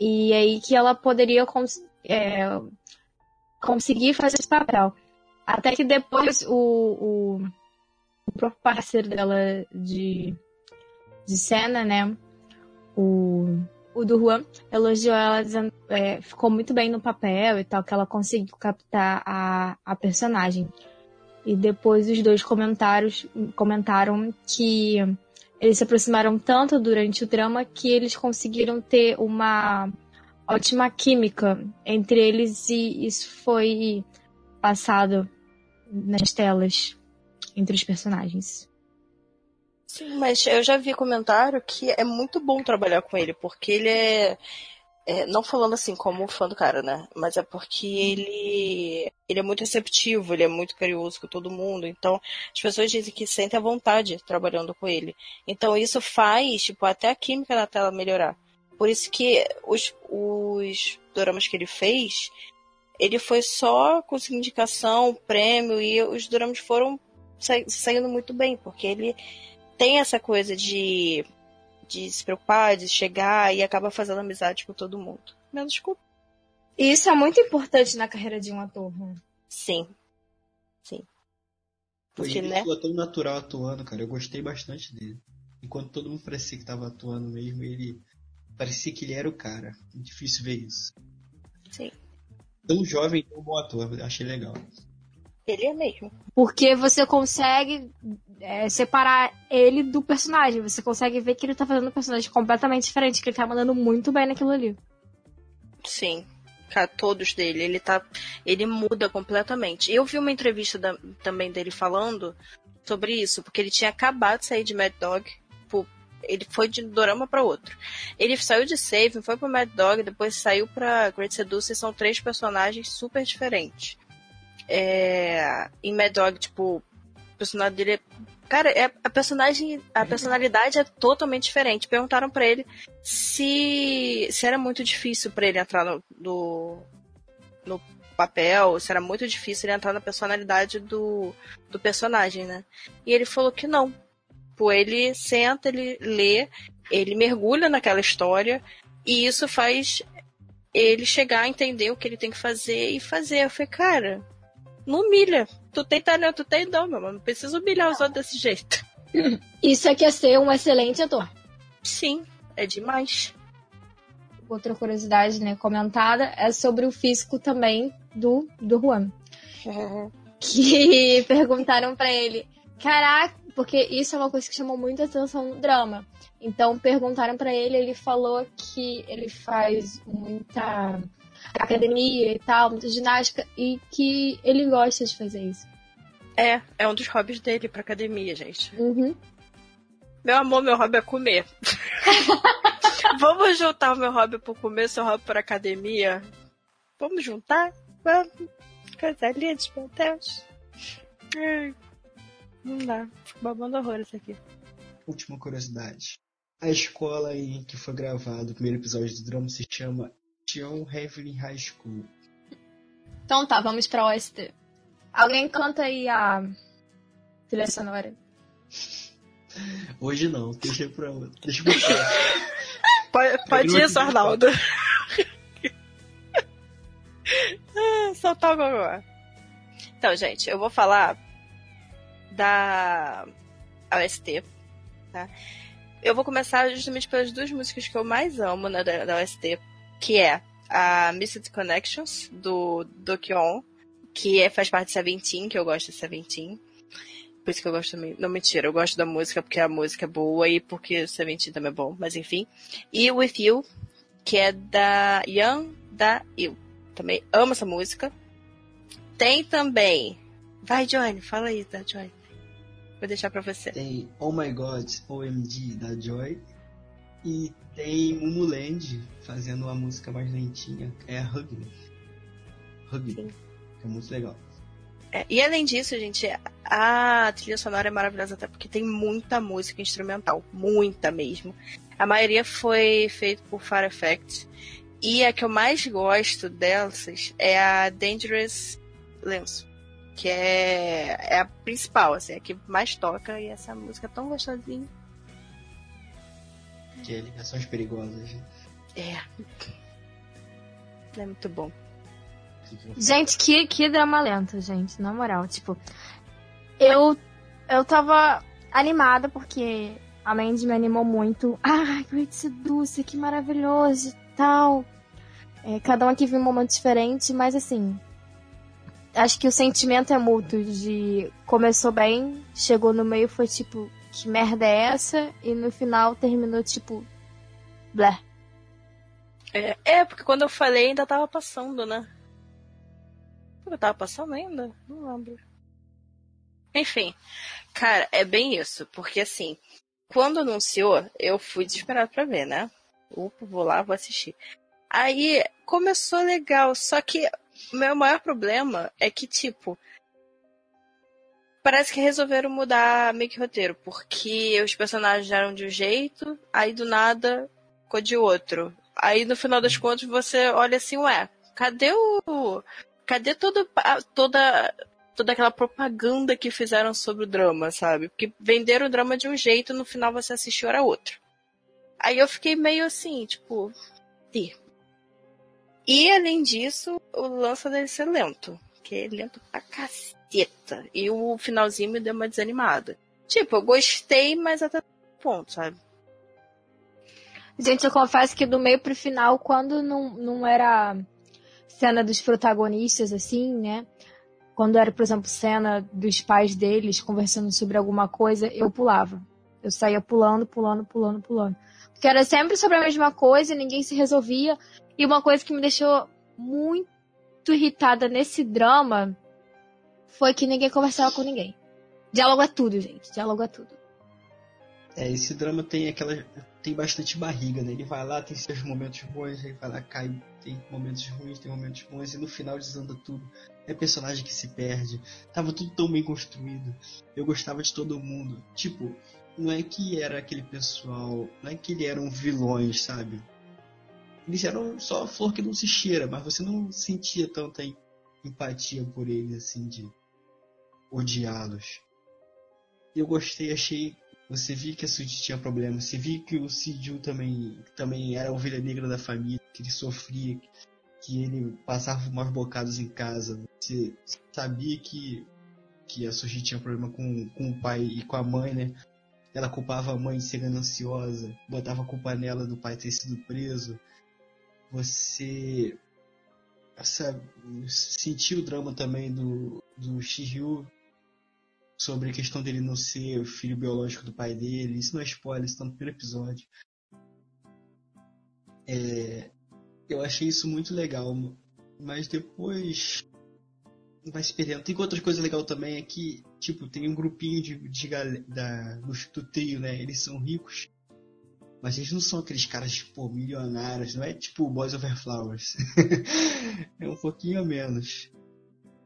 E aí que ela poderia cons é, conseguir fazer esse papel. Até que depois o, o, o próprio parceiro dela de, de cena, né? O, o do Juan, elogiou ela dizendo é, ficou muito bem no papel e tal, que ela conseguiu captar a, a personagem. E depois os dois comentários comentaram que eles se aproximaram tanto durante o drama que eles conseguiram ter uma ótima química entre eles e isso foi passado nas telas entre os personagens. Sim, mas eu já vi comentário que é muito bom trabalhar com ele, porque ele é, é, não falando assim como fã do cara, né? Mas é porque ele ele é muito receptivo, ele é muito carinhoso com todo mundo. Então, as pessoas dizem que sentem a vontade trabalhando com ele. Então, isso faz, tipo, até a química na tela melhorar. Por isso que os, os doramas que ele fez, ele foi só conseguir indicação, prêmio, e os dramas foram saindo muito bem, porque ele tem essa coisa de, de se preocupar, de chegar e acaba fazendo amizade com todo mundo. Menos desculpa. E isso é muito importante na carreira de um ator, né? Sim. Sim. Porque, ele né? tão natural atuando, cara. Eu gostei bastante dele. Enquanto todo mundo parecia que tava atuando mesmo, ele parecia que ele era o cara. É difícil ver isso. Sim tão jovem, tão bom ator. Achei legal. Ele é mesmo. Porque você consegue é, separar ele do personagem. Você consegue ver que ele tá fazendo um personagem completamente diferente, que ele tá mandando muito bem naquilo ali. Sim. Todos dele. Ele tá. Ele muda completamente. Eu vi uma entrevista da, também dele falando sobre isso, porque ele tinha acabado de sair de Mad Dog ele foi de dorama para outro. Ele saiu de Save, foi pro Mad Dog, depois saiu pra Great Seducer, são três personagens super diferentes. É, em Mad Dog, tipo, o personagem dele é Cara, é, a personagem, a personalidade é totalmente diferente. Perguntaram para ele se, se era muito difícil para ele entrar no, no papel, se era muito difícil ele entrar na personalidade do, do personagem, né? E ele falou que não, Tipo, ele senta, ele lê, ele mergulha naquela história e isso faz ele chegar a entender o que ele tem que fazer e fazer. Eu falei, cara, não humilha. Tu tem talento, tu tem dom, meu, não precisa humilhar os outros desse jeito. <laughs> Isso é que é ser um excelente ator. Sim, é demais. Outra curiosidade, né, comentada, é sobre o físico também do, do Juan. Uhum. Que <laughs> perguntaram para ele, caraca, porque isso é uma coisa que chamou muita atenção no drama. Então perguntaram para ele, ele falou que ele faz muita academia e tal, muita ginástica e que ele gosta de fazer isso. É, é um dos hobbies dele pra academia, gente. Uhum. Meu amor, meu hobby é comer. <laughs> Vamos juntar o meu hobby por comer, seu hobby por academia? Vamos juntar? Coisa linda, meu Deus. Ai, não dá. Babando horror isso aqui. Última curiosidade. A escola em que foi gravado o primeiro episódio do drama se chama John Heavenly High School. Então tá, vamos pra OST. Alguém canta aí a trilha sonora. Hoje não, deixa pra deixa pra <laughs> Pode, pode ir, Arnaldo. Soltar <laughs> o gogó. Então, gente, eu vou falar da OST, tá? Eu vou começar justamente pelas duas músicas que eu mais amo né, da, da OST, que é a Missed Connections, do Dokyeon, que é, faz parte de Seventeen, que eu gosto de Seventeen. Por isso que eu gosto também. Não, mentira, eu gosto da música porque a música é boa e porque o Seventeen também é bom, mas enfim. E With You, que é da Young Da Il. Também amo essa música. Tem também. Vai, Johnny, fala aí, tá, Johnny? Vou deixar pra você. Tem Oh My God, OMG da Joy. E tem Mumuland fazendo uma música mais lentinha, é a Hug Me. Hug Me. É muito legal. É, e além disso, gente, a trilha sonora é maravilhosa até porque tem muita música instrumental. Muita mesmo. A maioria foi feita por Far Effect. E a que eu mais gosto dessas é a Dangerous Lenço. Que é, é a principal, assim, a que mais toca. E essa música é tão gostosinha. Que é ligações perigosas. É. É muito bom. Gente, que, que drama lento, gente, na moral. Tipo, eu, eu tava animada porque a Mandy me animou muito. Ah, Great Seduce, que maravilhoso e tal. É, cada um aqui viu um momento diferente, mas assim. Acho que o sentimento é mútuo de começou bem, chegou no meio, foi tipo, que merda é essa? E no final terminou tipo. Blé. É, é, porque quando eu falei ainda tava passando, né? Eu tava passando ainda? Não lembro. Enfim, cara, é bem isso, porque assim, quando anunciou, eu fui desesperado pra ver, né? Upa, vou lá, vou assistir. Aí começou legal, só que meu maior problema é que, tipo, parece que resolveram mudar meio que roteiro, porque os personagens eram de um jeito, aí do nada ficou de outro. Aí no final das contas você olha assim, ué, cadê o. Cadê toda, toda, toda aquela propaganda que fizeram sobre o drama, sabe? Porque venderam o drama de um jeito no final você assistiu era outro. Aí eu fiquei meio assim, tipo. Ih. E além disso, o lance dele ser lento. Que é lento pra caceta. E o finalzinho me deu uma desanimada. Tipo, eu gostei, mas até ponto, sabe? Gente, eu confesso que do meio pro final, quando não, não era cena dos protagonistas, assim, né? Quando era, por exemplo, cena dos pais deles conversando sobre alguma coisa, eu pulava. Eu saía pulando, pulando, pulando, pulando. Porque era sempre sobre a mesma coisa e ninguém se resolvia. E uma coisa que me deixou muito irritada nesse drama foi que ninguém conversava com ninguém. Diálogo é tudo, gente. Diálogo é tudo. É, esse drama tem aquela. tem bastante barriga, né? Ele vai lá, tem seus momentos bons, aí vai lá, cai, tem momentos ruins, tem momentos bons, e no final desanda tudo. É personagem que se perde. Tava tudo tão bem construído. Eu gostava de todo mundo. Tipo, não é que era aquele pessoal. Não é que eles eram vilões, sabe? Eles eram só flor que não se cheira, mas você não sentia tanta empatia por eles, assim, de odiá-los. Eu gostei, achei você via que a Suji tinha problemas, você via que o Sidiu também, também era a ovelha negra da família, que ele sofria, que ele passava maus bocados em casa. Você sabia que, que a Suji tinha problema com, com o pai e com a mãe, né? Ela culpava a mãe de ser gananciosa, botava a culpa nela do pai ter sido preso. Você essa, sentiu o drama também do, do Shiryu sobre a questão dele não ser o filho biológico do pai dele. Isso não é spoiler, isso tá no primeiro episódio. É, eu achei isso muito legal, mas depois vai se perdendo. Tem outra coisa legal também é que, tipo, tem um grupinho de, de da, do, do trio, né? Eles são ricos, mas eles não são aqueles caras, tipo, milionários, não é tipo Boys Over Flowers. <laughs> é um pouquinho a menos.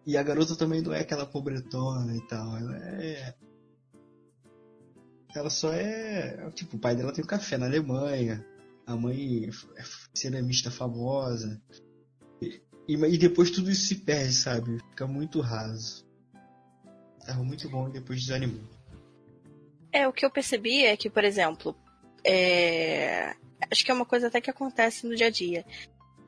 E a garota também não é aquela pobretona e tal. Ela é. Ela só é. Tipo, o pai dela tem um café na Alemanha. A mãe é ceramista famosa. E, e depois tudo isso se perde, sabe? Fica muito raso. Tava muito bom e depois desanimou. É, o que eu percebi é que, por exemplo, é... acho que é uma coisa até que acontece no dia a dia.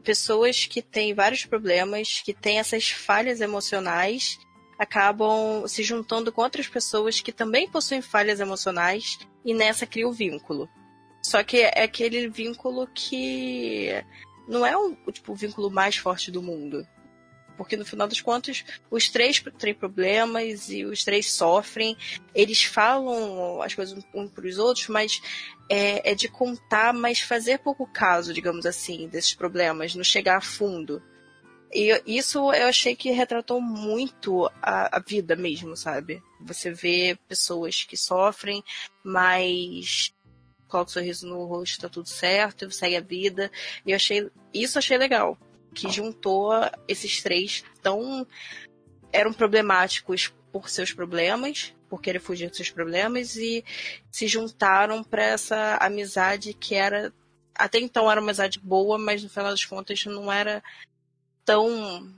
Pessoas que têm vários problemas, que têm essas falhas emocionais, acabam se juntando com outras pessoas que também possuem falhas emocionais e nessa cria o vínculo. Só que é aquele vínculo que não é o, tipo, o vínculo mais forte do mundo. Porque no final das contas, os três têm problemas e os três sofrem. Eles falam as coisas um para os outros, mas é, é, de contar, mas fazer pouco caso, digamos assim, desses problemas, não chegar a fundo. E isso eu achei que retratou muito a, a vida mesmo, sabe? Você vê pessoas que sofrem, mas coloca o sorriso no rosto, tá tudo certo, segue a vida. E eu achei, isso achei legal que juntou esses três tão eram problemáticos por seus problemas, por querer fugir dos seus problemas e se juntaram para essa amizade que era até então era uma amizade boa, mas no final das contas não era tão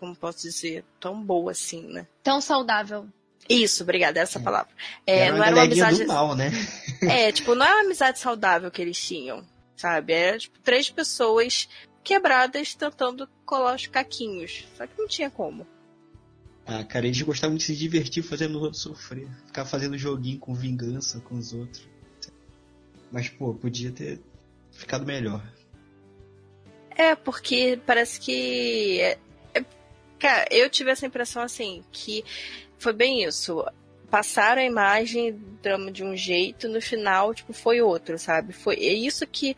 como posso dizer, tão boa assim, né? Tão saudável. Isso, obrigada, essa é. palavra. É, era não era uma amizade. Do mal, né? é, tipo, não é uma amizade saudável que eles tinham, sabe? Era, tipo, três pessoas quebradas tentando colar os caquinhos. Só que não tinha como. Ah, cara, eles gostavam de se divertir fazendo o outro sofrer. Ficar fazendo joguinho com vingança com os outros. Mas, pô, podia ter ficado melhor. É, porque parece que. É, é, cara, eu tive essa impressão assim, que foi bem isso. Passaram a imagem drama de um jeito, no final, tipo, foi outro, sabe? Foi é isso que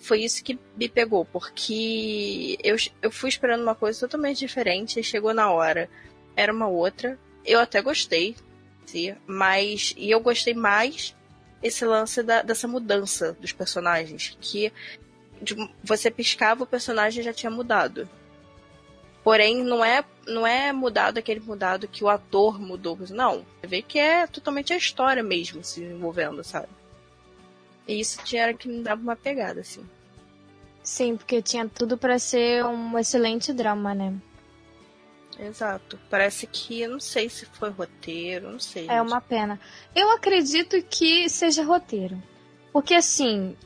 foi isso que me pegou, porque eu, eu fui esperando uma coisa totalmente diferente e chegou na hora. Era uma outra. Eu até gostei, sim, mas. E eu gostei mais esse lance da, dessa mudança dos personagens. Que de, você piscava, o personagem já tinha mudado. Porém, não é, não é mudado aquele mudado que o ator mudou. Não. Você vê que é totalmente a história mesmo se envolvendo, sabe? E isso tinha que me dava uma pegada, assim. Sim, porque tinha tudo para ser um excelente drama, né? Exato. Parece que, não sei se foi roteiro, não sei. É gente. uma pena. Eu acredito que seja roteiro. Porque, assim,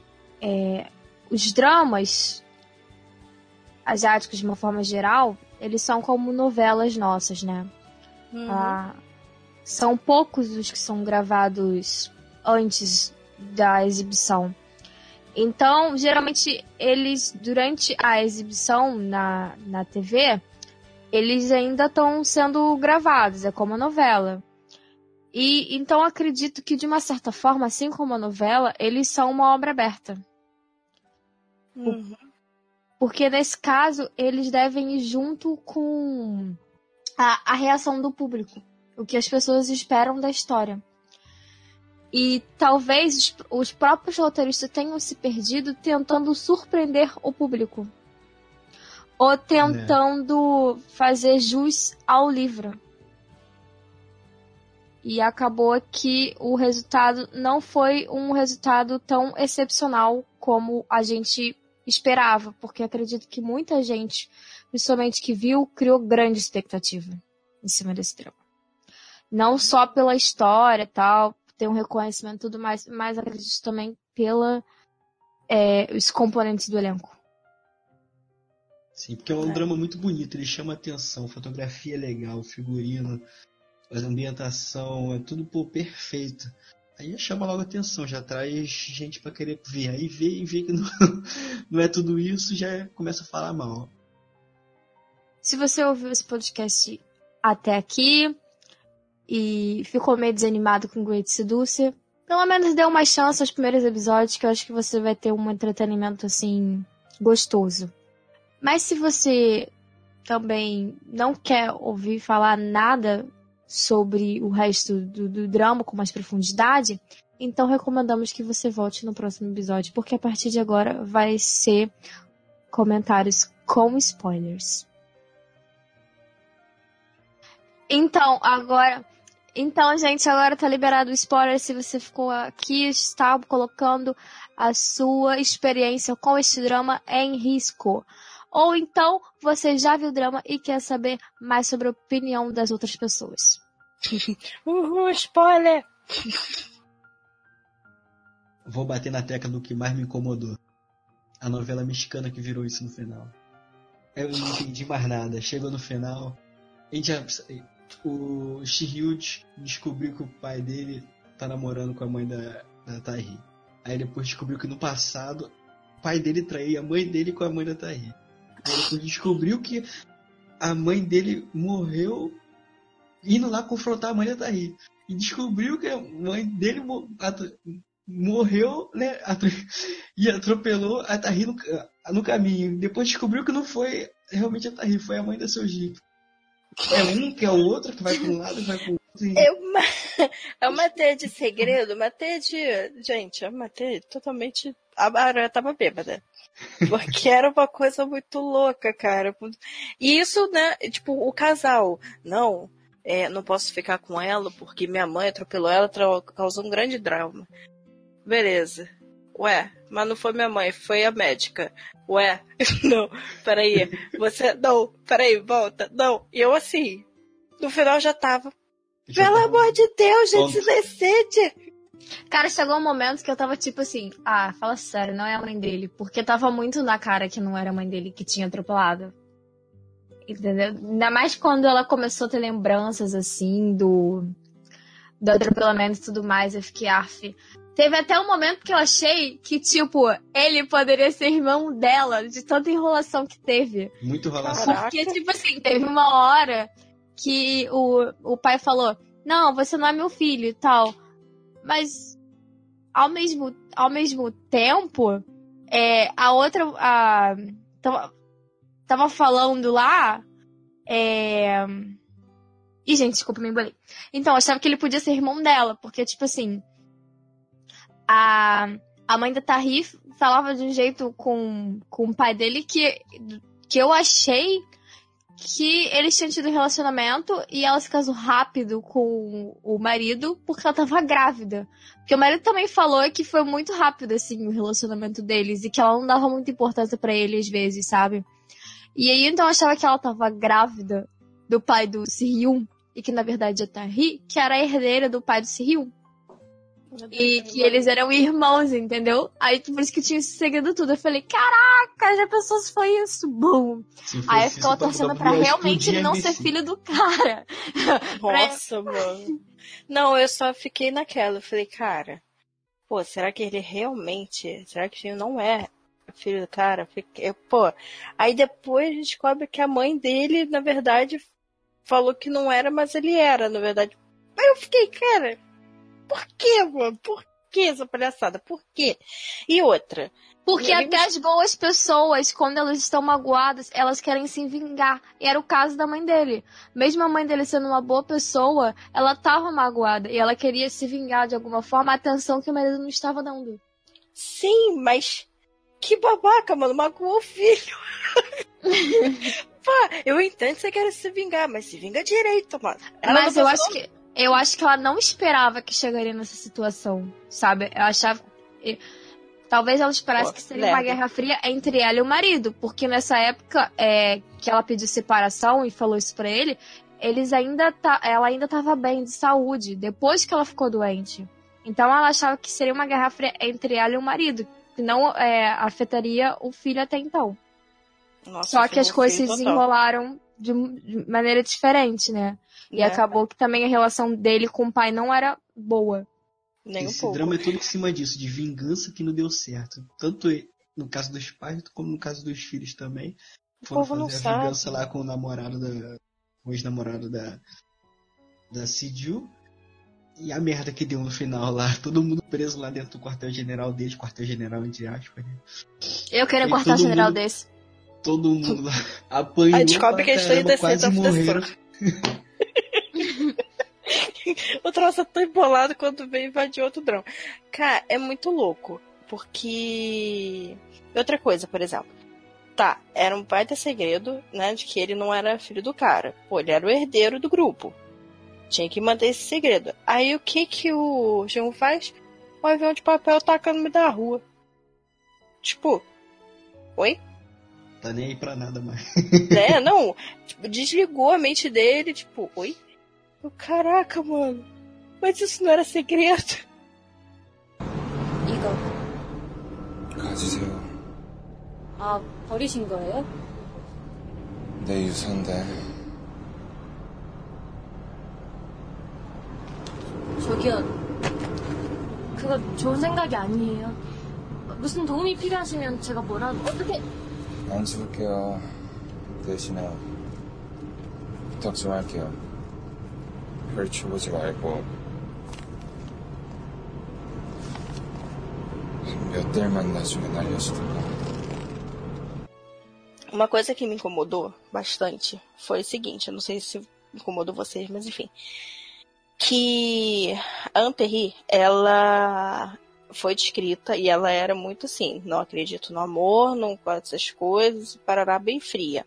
é, os dramas asiáticos, de uma forma geral, eles são como novelas nossas, né? Uhum. Ah, são poucos os que são gravados antes da exibição. Então, geralmente, eles, durante a exibição na, na TV, eles ainda estão sendo gravados, é como a novela. E então acredito que, de uma certa forma, assim como a novela, eles são uma obra aberta. Uhum. Porque nesse caso, eles devem ir junto com a, a reação do público. O que as pessoas esperam da história. E talvez os, os próprios roteiristas tenham se perdido tentando surpreender o público. Ou tentando é. fazer jus ao livro. E acabou que o resultado não foi um resultado tão excepcional como a gente esperava, porque acredito que muita gente, principalmente que viu, criou grande expectativa em cima desse drama. Não só pela história e tal, ter um reconhecimento e tudo mais, mas acredito também pela é, os componentes do elenco. Sim, porque é um é. drama muito bonito, ele chama atenção, fotografia é legal, figurino, a ambientação, é tudo pô, perfeito. Aí chama logo atenção, já traz gente para querer ver. Aí vê e vê que não, <laughs> não é tudo isso, já começa a falar mal. Se você ouviu esse podcast até aqui, e ficou meio desanimado com Great Seducer, pelo menos dê uma chance aos primeiros episódios, que eu acho que você vai ter um entretenimento assim gostoso. Mas se você também não quer ouvir falar nada sobre o resto do, do drama com mais profundidade, então recomendamos que você volte no próximo episódio, porque a partir de agora vai ser comentários com spoilers. Então, agora. Então, gente, agora tá liberado o spoiler se você ficou aqui, está colocando a sua experiência com este drama em risco. Ou então, você já viu o drama e quer saber mais sobre a opinião das outras pessoas. <laughs> Uhul, spoiler! Vou bater na tecla do que mais me incomodou. A novela mexicana que virou isso no final. Eu não entendi mais nada. Chegou no final. A gente já, o Shihyud descobriu que o pai dele tá namorando com a mãe da, da Tahi. Aí depois descobriu que no passado o pai dele traía a mãe dele com a mãe da Tahi. Aí depois descobriu que a mãe dele morreu indo lá confrontar a mãe da Tahi. E descobriu que a mãe dele morreu, né? <laughs> E atropelou a Tahi no, no caminho. Depois descobriu que não foi realmente a Tahi, foi a mãe da seu Jeep. É um que é o outro, que vai para um lado e vai para o outro. É uma, <laughs> é uma teia de segredo, uma teia de. Gente, é uma teia totalmente. A Mara tava bêbada. Porque era uma coisa muito louca, cara. E isso, né? Tipo, o casal. Não, é, não posso ficar com ela porque minha mãe atropelou ela, causou um grande drama. Beleza. Ué, mas não foi minha mãe, foi a médica. Ué, <laughs> não, peraí. Você, não, peraí, volta, não. E eu assim, no final já tava. Já Pelo tava... amor de Deus, gente, se decide. Cara, chegou um momento que eu tava tipo assim, ah, fala sério, não é a mãe dele. Porque tava muito na cara que não era a mãe dele que tinha atropelado. Entendeu? Ainda mais quando ela começou a ter lembranças assim do, do atropelamento e tudo mais. Eu fiquei, af. Teve até um momento que eu achei que, tipo, ele poderia ser irmão dela, de tanta enrolação que teve. Muito enrolação. Porque, tipo assim, teve uma hora que o, o pai falou: Não, você não é meu filho e tal. Mas, ao mesmo, ao mesmo tempo, é, a outra. A, tava, tava falando lá. É... Ih, gente, desculpa, me embolei. Então, eu achava que ele podia ser irmão dela, porque, tipo assim a, a mãe da Tarif falava de um jeito com, com o pai dele que, que eu achei que eles tinham tido um relacionamento e ela se casou rápido com o marido porque ela tava grávida. Porque o marido também falou que foi muito rápido, assim, o relacionamento deles e que ela não dava muita importância para ele às vezes, sabe? E aí então eu achava que ela tava grávida do pai do Sihyun e que na verdade a Tahi, que era a herdeira do pai do Sihyun. E que eles eram irmãos, entendeu? Aí por isso que tinha esse segredo tudo. Eu falei, caraca, já pensou se foi isso? Bum! Aí eu ficava torcendo pra realmente <laughs> ele não ser filho do cara. Nossa, mano. Não, eu só fiquei naquela. Eu falei, cara, pô, será que ele realmente. Será que ele não é filho do cara? Fiquei, pô. Aí depois a gente descobre que a mãe dele, na verdade, falou que não era, mas ele era, na verdade. Aí eu fiquei, cara, por quê, mano? Por que essa palhaçada? Por quê? E outra. Porque até as boas pessoas, quando elas estão magoadas, elas querem se vingar. E era o caso da mãe dele. Mesmo a mãe dele sendo uma boa pessoa, ela estava magoada. E ela queria se vingar de alguma forma, a atenção que o marido não estava dando. Sim, mas que babaca, mano. Magoou o filho. <laughs> Pá, eu entendo que você quer se vingar, mas se vinga direito, mano. Ela mas eu acho que eu acho que ela não esperava que chegaria nessa situação, sabe? Eu achava. Talvez ela esperasse Pô, que seria uma guerra fria entre ela e o marido, porque nessa época é, que ela pediu separação e falou isso pra ele, eles ainda tá, ela ainda estava bem de saúde, depois que ela ficou doente. Então ela achava que seria uma guerra fria entre ela e o marido, que não é, afetaria o filho até então. Nossa, Só que as coisas se desenrolaram de, de maneira diferente, né? E é. acabou que também a relação dele com o pai não era boa. Nem Esse um drama é todo em cima disso, de vingança que não deu certo. Tanto no caso dos pais, como no caso dos filhos também. Foram fazer a sabe. vingança lá com o namorado da. o ex-namorado da. da Sidiu. E a merda que deu no final lá, <laughs> todo mundo preso lá dentro do quartel-general deles, quartel-general entre aspas, né? Eu queria um quartel-general desse. Todo mundo lá <laughs> apanhou. Aí descobre que eles estão quase morreram. <laughs> <laughs> o troço é tão embolado quando vem invadir outro drama. Cara, é muito louco. Porque. Outra coisa, por exemplo. Tá, era um baita segredo, né? De que ele não era filho do cara. Pô, ele era o herdeiro do grupo. Tinha que manter esse segredo. Aí o que que o Jean faz? Um avião de papel taca no meio da rua. Tipo, oi? Tá nem aí pra nada mais. né? Não, tipo, desligou a mente dele, tipo, oi? Eu, Caraca, mano. Mas isso não era segredo. 이거. 가지세요. 아, 버리신 거예요? 내 유산인데. 저기요. 그거 좋은 생각이 아니에요. 무슨 도움이 필요하시면 제가 뭐라도 어떻게 안 죽을게요. 대신에 부탁 좀 할게요. 펼쳐보지 말고 몇 달만 나중에 날려주든가. Uma coisa que me incomodou bastante foi o seguinte, eu não sei se incomodou vocês, mas enfim. Que a Amperi, ela foi descrita e ela era muito assim, não acredito no amor, não gosto dessas coisas, parará bem fria.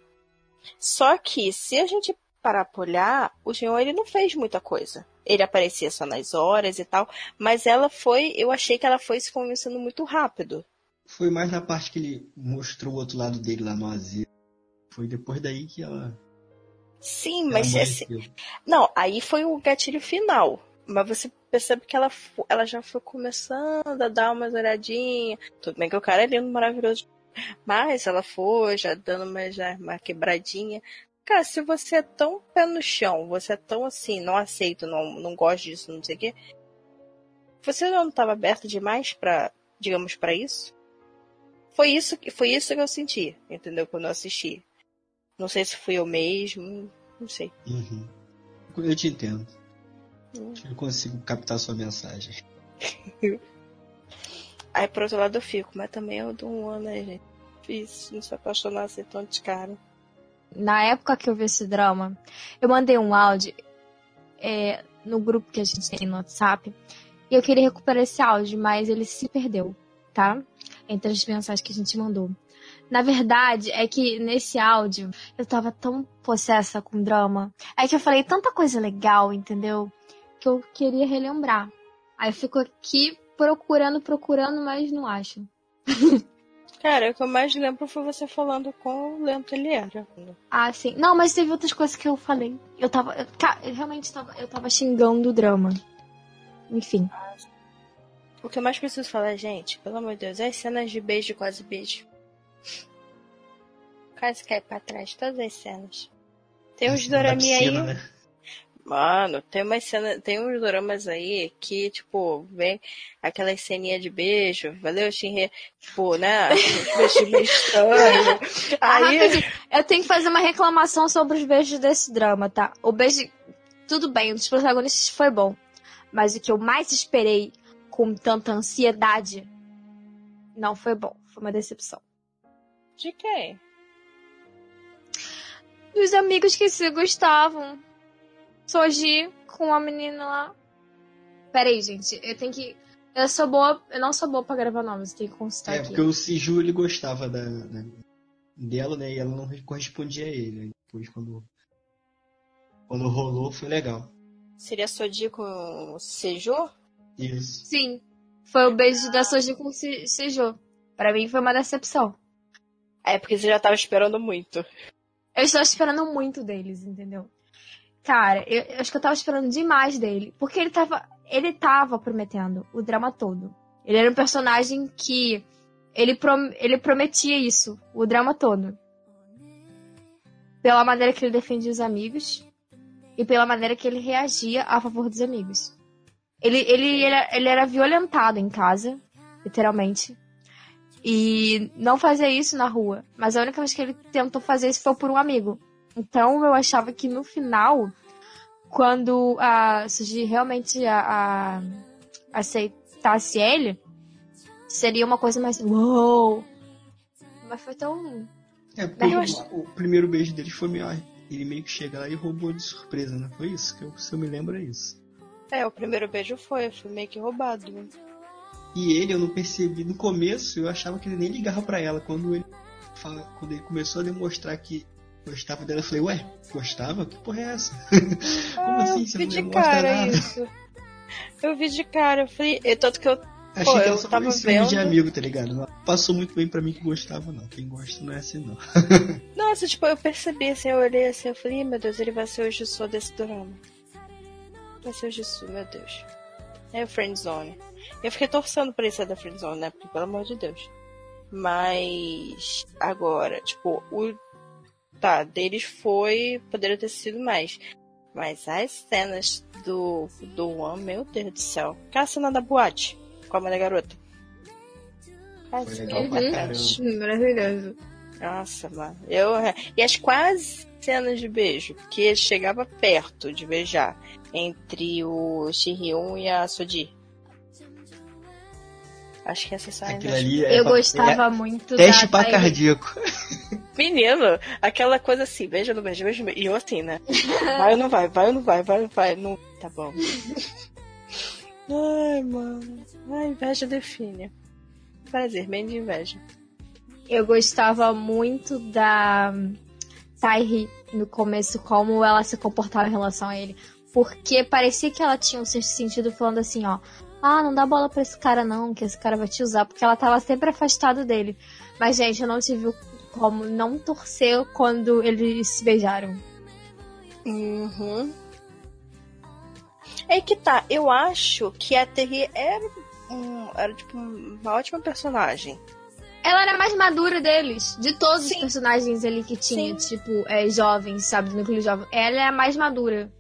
Só que se a gente parar pra olhar, o Jean ele não fez muita coisa. Ele aparecia só nas horas e tal, mas ela foi, eu achei que ela foi se convencendo muito rápido. Foi mais na parte que ele mostrou o outro lado dele lá no asilo. Foi depois daí que ela. Sim, mas assim. Não, aí foi o gatilho final. Mas você percebe que ela, ela já foi começando a dar umas olhadinhas. Tudo bem que o cara é lindo, maravilhoso. Mas ela foi já dando uma, já, uma quebradinha. Cara, se você é tão pé no chão, você é tão assim, não aceito, não, não gosto disso, não sei o quê. Você não estava aberto demais pra, digamos, pra isso? Foi isso, que- foi isso que eu senti, entendeu? Quando eu assisti. Não sei se fui eu mesmo, não sei. Uhum. Eu te entendo. Eu consigo captar sua mensagem. <laughs> Aí, por outro lado, eu fico, mas também eu dou um ano, né, gente? Difícil não se apaixonar assim tão de cara. Na época que eu vi esse drama, eu mandei um áudio é, no grupo que a gente tem no WhatsApp. E eu queria recuperar esse áudio, mas ele se perdeu, tá? Entre as mensagens que a gente mandou. Na verdade, é que nesse áudio eu tava tão possessa com drama. É que eu falei tanta coisa legal, entendeu? Que eu queria relembrar. Aí eu fico aqui procurando, procurando, mas não acho. <laughs> Cara, o que eu mais lembro foi você falando quão lento ele era. Ah, sim. Não, mas teve outras coisas que eu falei. Eu tava. Eu, eu realmente tava. Eu tava xingando o drama. Enfim. O que eu mais preciso falar, gente, pelo amor de Deus, é as cenas de beijo, quase beijo. Quase cai pra trás, todas as cenas. Tem uns Na doraminha aí. né? Mano, tem umas cenas, tem uns doramas aí que, tipo, vem aquelas ceninhas de beijo, valeu, Shinhe? Tipo, né? Beijo. <laughs> Ah, Aí, rapidinho. Eu tenho que fazer uma reclamação sobre os beijos desse drama, tá? O beijo. Tudo bem, um dos protagonistas foi bom. Mas o que eu mais esperei com tanta ansiedade não foi bom. Foi uma decepção. de quem? Dos amigos que se gostavam. Soji com a menina lá. Peraí, gente. Eu tenho que. Eu sou boa. Eu não sou boa pra gravar nomes, eu tenho que consultar É, aqui. porque o Siju ele gostava da, da- dela, né? E ela não correspondia a ele. Aí depois, quando, quando rolou, foi legal. Seria Soji com Seju? Isso. Sim. Foi o beijo da Soji com o Se- Sejo. Pra mim foi uma decepção. É, porque você já tava esperando muito. Eu estou esperando muito deles, entendeu? Cara, eu, eu acho que eu tava esperando demais dele. Porque ele tava. Ele tava prometendo o drama todo. Ele era um personagem que. Ele, prom, ele prometia isso, o drama todo. Pela maneira que ele defendia os amigos. E pela maneira que ele reagia a favor dos amigos. Ele, ele, era, ele era violentado em casa, literalmente. E não fazia isso na rua. Mas a única vez que ele tentou fazer isso foi por um amigo. Então eu achava que no final, quando a Suji realmente a, a- aceitasse ele, seria uma coisa mais. Uou! Mas foi tão. É, porque eu o, acho- o primeiro beijo dele foi meio. Ele meio que chega lá e roubou de surpresa, né? Foi isso? Que eu, se eu me lembro, é isso. É, o primeiro beijo foi, foi meio que roubado. E ele, eu não percebi. No começo, eu achava que ele nem ligava pra ela. Quando ele, fala, quando ele começou a demonstrar que Gostava dela. Eu falei, ué, gostava? Que porra é essa? Como Ah, assim? eu Você vi não de gosta cara nada? isso. Eu vi de cara, eu falei, tanto que eu, Achei Pô, que eu ela só tava filme de vendo- amigo, tá ligado? Não passou muito bem pra mim que gostava, não. Quem gosta não é assim, não. <laughs> Nossa, tipo, eu percebi assim, eu olhei assim, eu falei, "Ih, meu Deus, ele vai ser o Jisoo desse drama. Vai ser o Jisoo, meu Deus. É o Friendzone. Eu fiquei torcendo pra ele ser da Friendzone, né? Porque, pelo amor de Deus. Mas, agora, tipo, o. Tá, deles foi. Poderia ter sido mais. Mas as cenas do. Do One, meu Deus do céu. Aquela cena da boate com a mãe da garota. Foi legal Uhum. pra. Maravilhoso. Nossa, mano. Eu, e as quase cenas de beijo, que ele chegava perto de beijar entre o Shihyun e a Soji. Acho que essas são as Aquilo ali é Eu pra- gostava muito é teste da pra Tyre- cardíaco. <laughs> Menino, aquela coisa assim, beija no beijo, no beijo. E eu assim, né? Vai ou não vai, vai ou não vai, vai ou não vai. Não... Tá bom. Ai, mano. A inveja define. Prazer, bem de inveja. Eu gostava muito da Tairi no começo, como ela se comportava em relação a ele. Porque parecia que ela tinha um sexto sentido falando assim, ó. Ah, não dá bola pra esse cara não, que esse cara vai te usar. Porque ela tava sempre afastada dele. Mas, gente, eu não tive como não torcer quando eles se beijaram. Uhum. É que tá, eu acho que a Terry era, um, era tipo uma ótima personagem. Ela era mais madura deles. De todos Sim. os personagens ali que tinha, Sim. tipo, é, jovens, sabe, do núcleo jovem. Ela é a mais madura.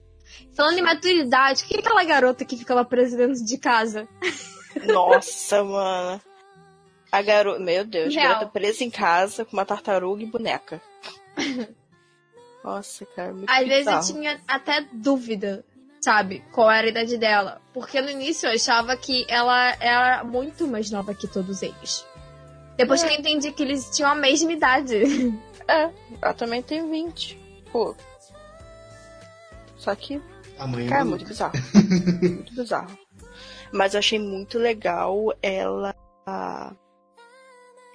Falando em maturidade, o que é aquela garota que ficava presa dentro de casa? Nossa, <laughs> mano. A garota. Meu Deus, Real. garota presa em casa com uma tartaruga e boneca. <laughs> Nossa, cara, muito Às vezes eu bizarro. tinha até dúvida, sabe, qual era a idade dela. Porque no início eu achava que ela era muito mais nova que todos eles. Depois É. que eu entendi que eles tinham a mesma idade. <laughs> É, ela também tem 20. Pô. Só que Amanhã Cara, eu- muito bizarro. <laughs> muito bizarro. Mas eu achei muito legal ela.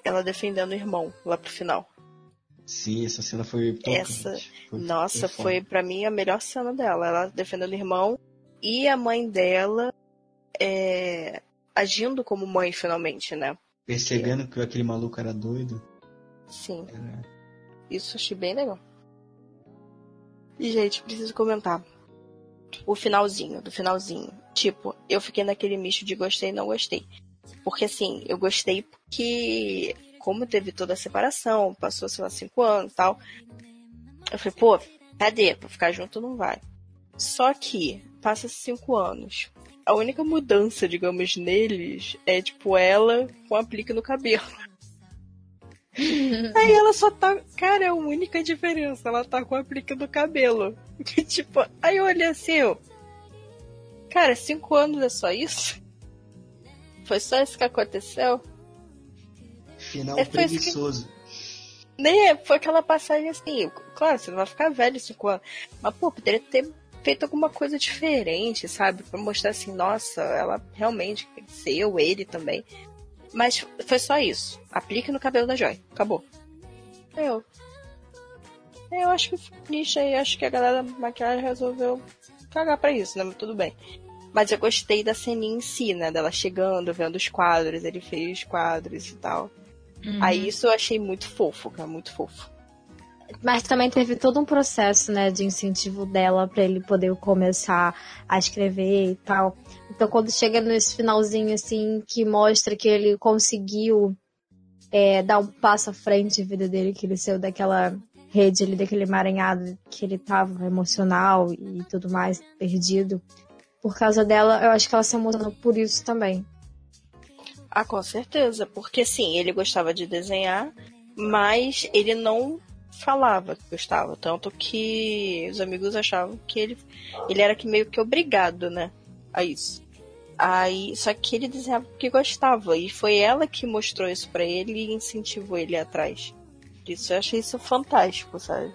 Ela defendendo o irmão lá pro final. Sim, essa cena foi. Essa- Foi- Nossa, foda. foi pra mim a melhor cena dela. Ela defendendo o irmão e a mãe dela é, agindo como mãe finalmente, né? Percebendo que aquele maluco era doido. Sim, Era... isso achei bem legal. E, gente, preciso comentar. O finalzinho, do finalzinho. Tipo, eu fiquei naquele misto de gostei e não gostei. Porque, assim, eu gostei porque, como teve toda a separação, passou, sei lá, cinco anos e tal. Eu falei, pô, cadê? Pra ficar junto não vai. Só que, passa cinco anos. A única mudança, digamos, neles é, tipo, ela com aplique no cabelo. <laughs> Aí ela só tá. Cara, é a única diferença. Ela tá com a aplique do cabelo. <laughs> tipo, aí eu olhei assim, eu. Cara, cinco anos é só isso? Foi só isso que aconteceu? Final É, foi isso que- preguiçoso. Né? Foi aquela passagem assim. Claro, você não vai ficar velho cinco anos. Mas, pô, poderia ter feito alguma coisa diferente, sabe? Pra mostrar assim, nossa, ela realmente cresceu, ele também. Mas foi só isso. Aplique no cabelo da Joy. Acabou. Eu. Eu acho que foi nicho aí. Acho que a galera da maquiagem resolveu cagar pra isso, né? Mas tudo bem. Mas eu gostei da ceninha em si, né? Dela chegando, vendo os quadros, ele fez os quadros e tal. Aí isso eu achei muito fofo, cara, muito fofo. Mas também teve todo um processo, né, de incentivo dela pra ele poder começar a escrever e tal. Então, quando chega nesse finalzinho, assim, que mostra que ele conseguiu é, dar um passo à frente na vida dele, que ele saiu daquela rede ali, daquele emaranhado que ele tava emocional e tudo mais, perdido. Por causa dela, eu acho que ela se emocionou por isso também. Ah, com certeza. Porque sim, ele gostava de desenhar, mas ele não falava que gostava. Tanto que os amigos achavam que ele, ele era que meio que obrigado, né? A isso. Aí, só que ele desenhava porque gostava. E foi ela que mostrou isso pra ele e incentivou ele atrás. Isso eu achei isso fantástico, sabe?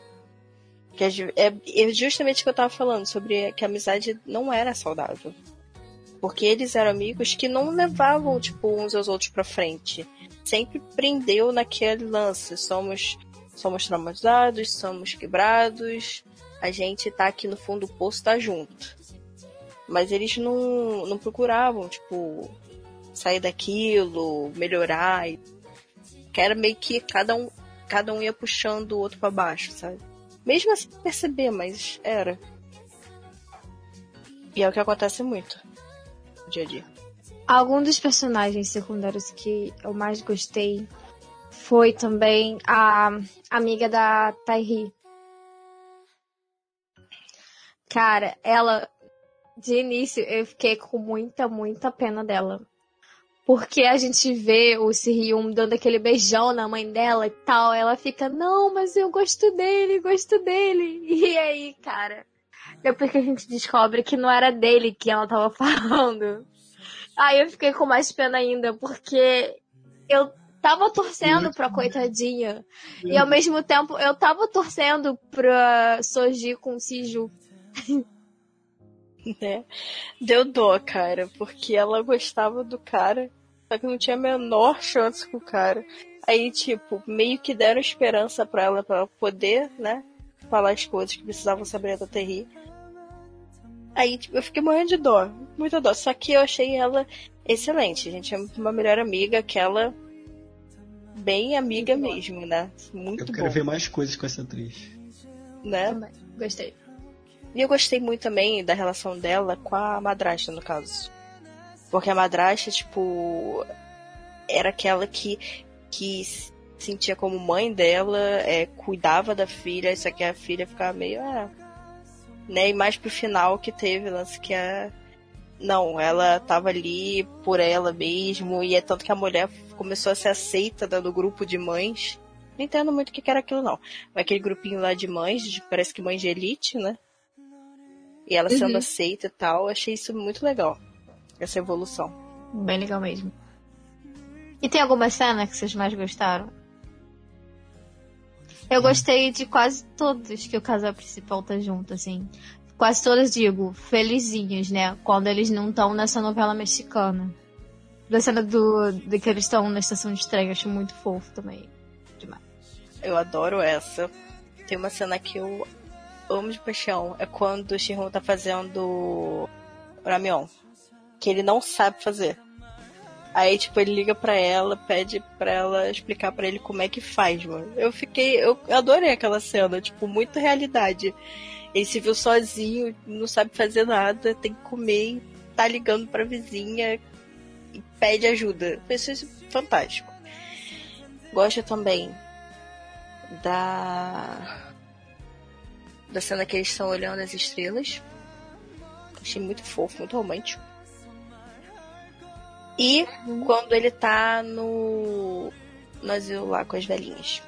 Que é, é justamente o que eu tava falando, sobre que a amizade não era saudável. Porque eles eram amigos que não levavam, tipo, uns aos outros pra frente. Sempre prendeu naquele lance. Somos somos traumatizados, somos quebrados, a gente tá aqui no fundo do poço, tá junto. Mas eles não, não procuravam, tipo, sair daquilo, melhorar. Que era meio que cada um, cada um ia puxando o outro para baixo, sabe? Mesmo assim perceber, mas era. E é o que acontece muito no dia a dia. Algum dos personagens secundários que eu mais gostei foi também a amiga da Tairi. Cara, ela de início eu fiquei com muita, muita pena dela. Porque a gente vê o Sirium dando aquele beijão na mãe dela e tal. Ela fica, não, mas eu gosto dele, gosto dele. <laughs> E aí, cara, depois que a gente descobre que não era dele que ela tava <laughs> falando. Aí eu fiquei com mais pena ainda, porque eu tava torcendo pra coitadinha. E ao mesmo tempo eu tava torcendo pra Soji com Siju. <laughs> né? Deu dó, cara, porque ela gostava do cara, só que não tinha a menor chance com o cara. Aí, tipo, meio que deram esperança pra ela pra poder, né? Falar as coisas que precisavam saber da Terry. Aí, tipo, eu fiquei morrendo de dó, muita dó. Só que eu achei ela excelente. A gente é uma melhor amiga, aquela bem amiga mesmo, né? Muito Eu quero bom. ver mais coisas com essa atriz. Né? Também. Gostei. E eu gostei muito também da relação dela com a madrasta, no caso. Porque a madrasta, tipo, era aquela que, que sentia como mãe dela, é, cuidava da filha, só que a filha ficava meio, ah, né? E mais pro final que teve lance que a. Não, ela tava ali por ela mesmo, e é tanto que a mulher começou a ser aceita no grupo de mães. Não entendo muito o que era aquilo, não. Mas aquele grupinho lá de mães, de- parece que mães de elite, né? E ela sendo Uhum. aceita e tal, achei isso muito legal. Essa evolução. Bem legal mesmo. E tem alguma cena que vocês mais gostaram? Eu gostei de quase todas que o casal principal tá junto, assim. Quase todas, digo, felizinhos, né? Quando eles não estão nessa novela mexicana. Da cena do, de que eles estão na estação de trem, acho muito fofo também. Demais. Eu adoro essa. Tem uma cena que eu amo de paixão. É quando o Shihun tá fazendo Ramion. Que ele não sabe fazer. Aí, tipo, ele liga pra ela, pede pra ela explicar pra ele como é que faz, mano. Eu fiquei. Eu adorei aquela cena, tipo, muito realidade. Ele se viu sozinho, não sabe fazer nada, tem que comer tá ligando pra vizinha e pede ajuda. Pensei isso fantástico. Gosto também da da cena que eles estão olhando as estrelas. Achei muito fofo, muito romântico. E quando ele tá no, no asilo lá com as velhinhas.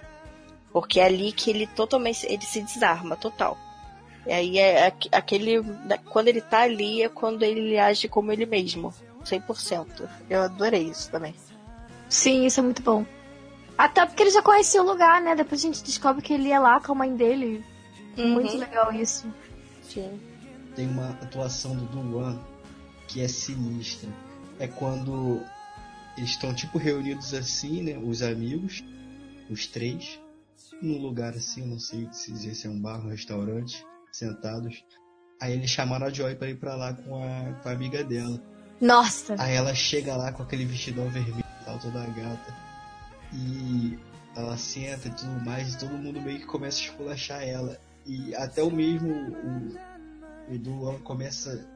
Porque é ali que ele totalmente ele se desarma, total. E aí é aqu- aquele. Quando ele tá ali é quando ele age como ele mesmo. 100%. Eu adorei isso também. Sim, isso é muito bom. Até porque ele já conhecia o lugar, né? Depois a gente descobre que ele ia lá com a mãe dele. Muito Uhum. legal isso. Sim. Tem uma atuação do Duan que é sinistra. É quando eles estão tipo reunidos assim, né? Os amigos, os três, num lugar assim, não sei se dizer se é um bar, um restaurante, sentados. Aí eles chamaram a Joy pra ir pra lá com a, com a amiga dela. Nossa! Aí ela chega lá com aquele vestidão vermelho tal, toda gata. E ela senta e tudo mais, e todo mundo meio que começa a esculachar ela. E até o mesmo o, o Duan começa.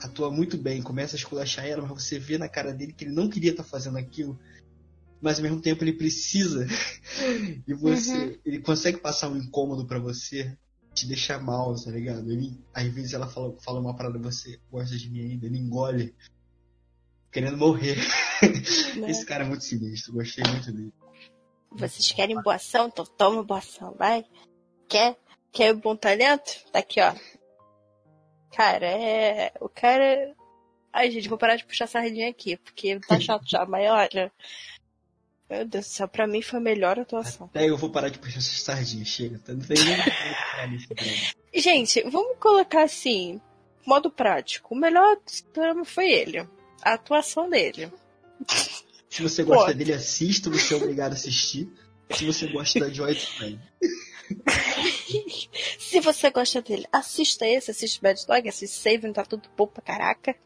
Atua muito bem, começa a esculachar ela, mas você vê na cara dele que ele não queria estar fazendo aquilo. Mas ao mesmo tempo ele precisa. <laughs> e você. Ele consegue passar um incômodo pra você, te deixar mal, tá ligado? Ele, às vezes ela fala, fala uma parada, você gosta de mim ainda, ele engole querendo morrer. <laughs> Esse cara é muito sinistro, gostei muito dele. Vocês querem boa ação? Então toma boa ação, vai. Quer? Quer bom talento? Tá aqui, ó. Cara, é. O cara. Ai, gente, vou parar de puxar sardinha aqui, porque tá <laughs> chato já, mas olha. Meu Deus do céu, pra mim foi a melhor atuação. Até eu vou parar de puxar essas sardinhas, chega. Tá, não tem nem. <laughs> Gente, vamos colocar assim, modo prático. O melhor do programa foi ele. A atuação dele. Se você gosta Pô. dele, assista, você é obrigado a assistir. Se você gosta da Joy também. <laughs> Se você gosta dele, assista esse, assiste Bad Dog, assiste Saving, tá tudo bom pra caraca.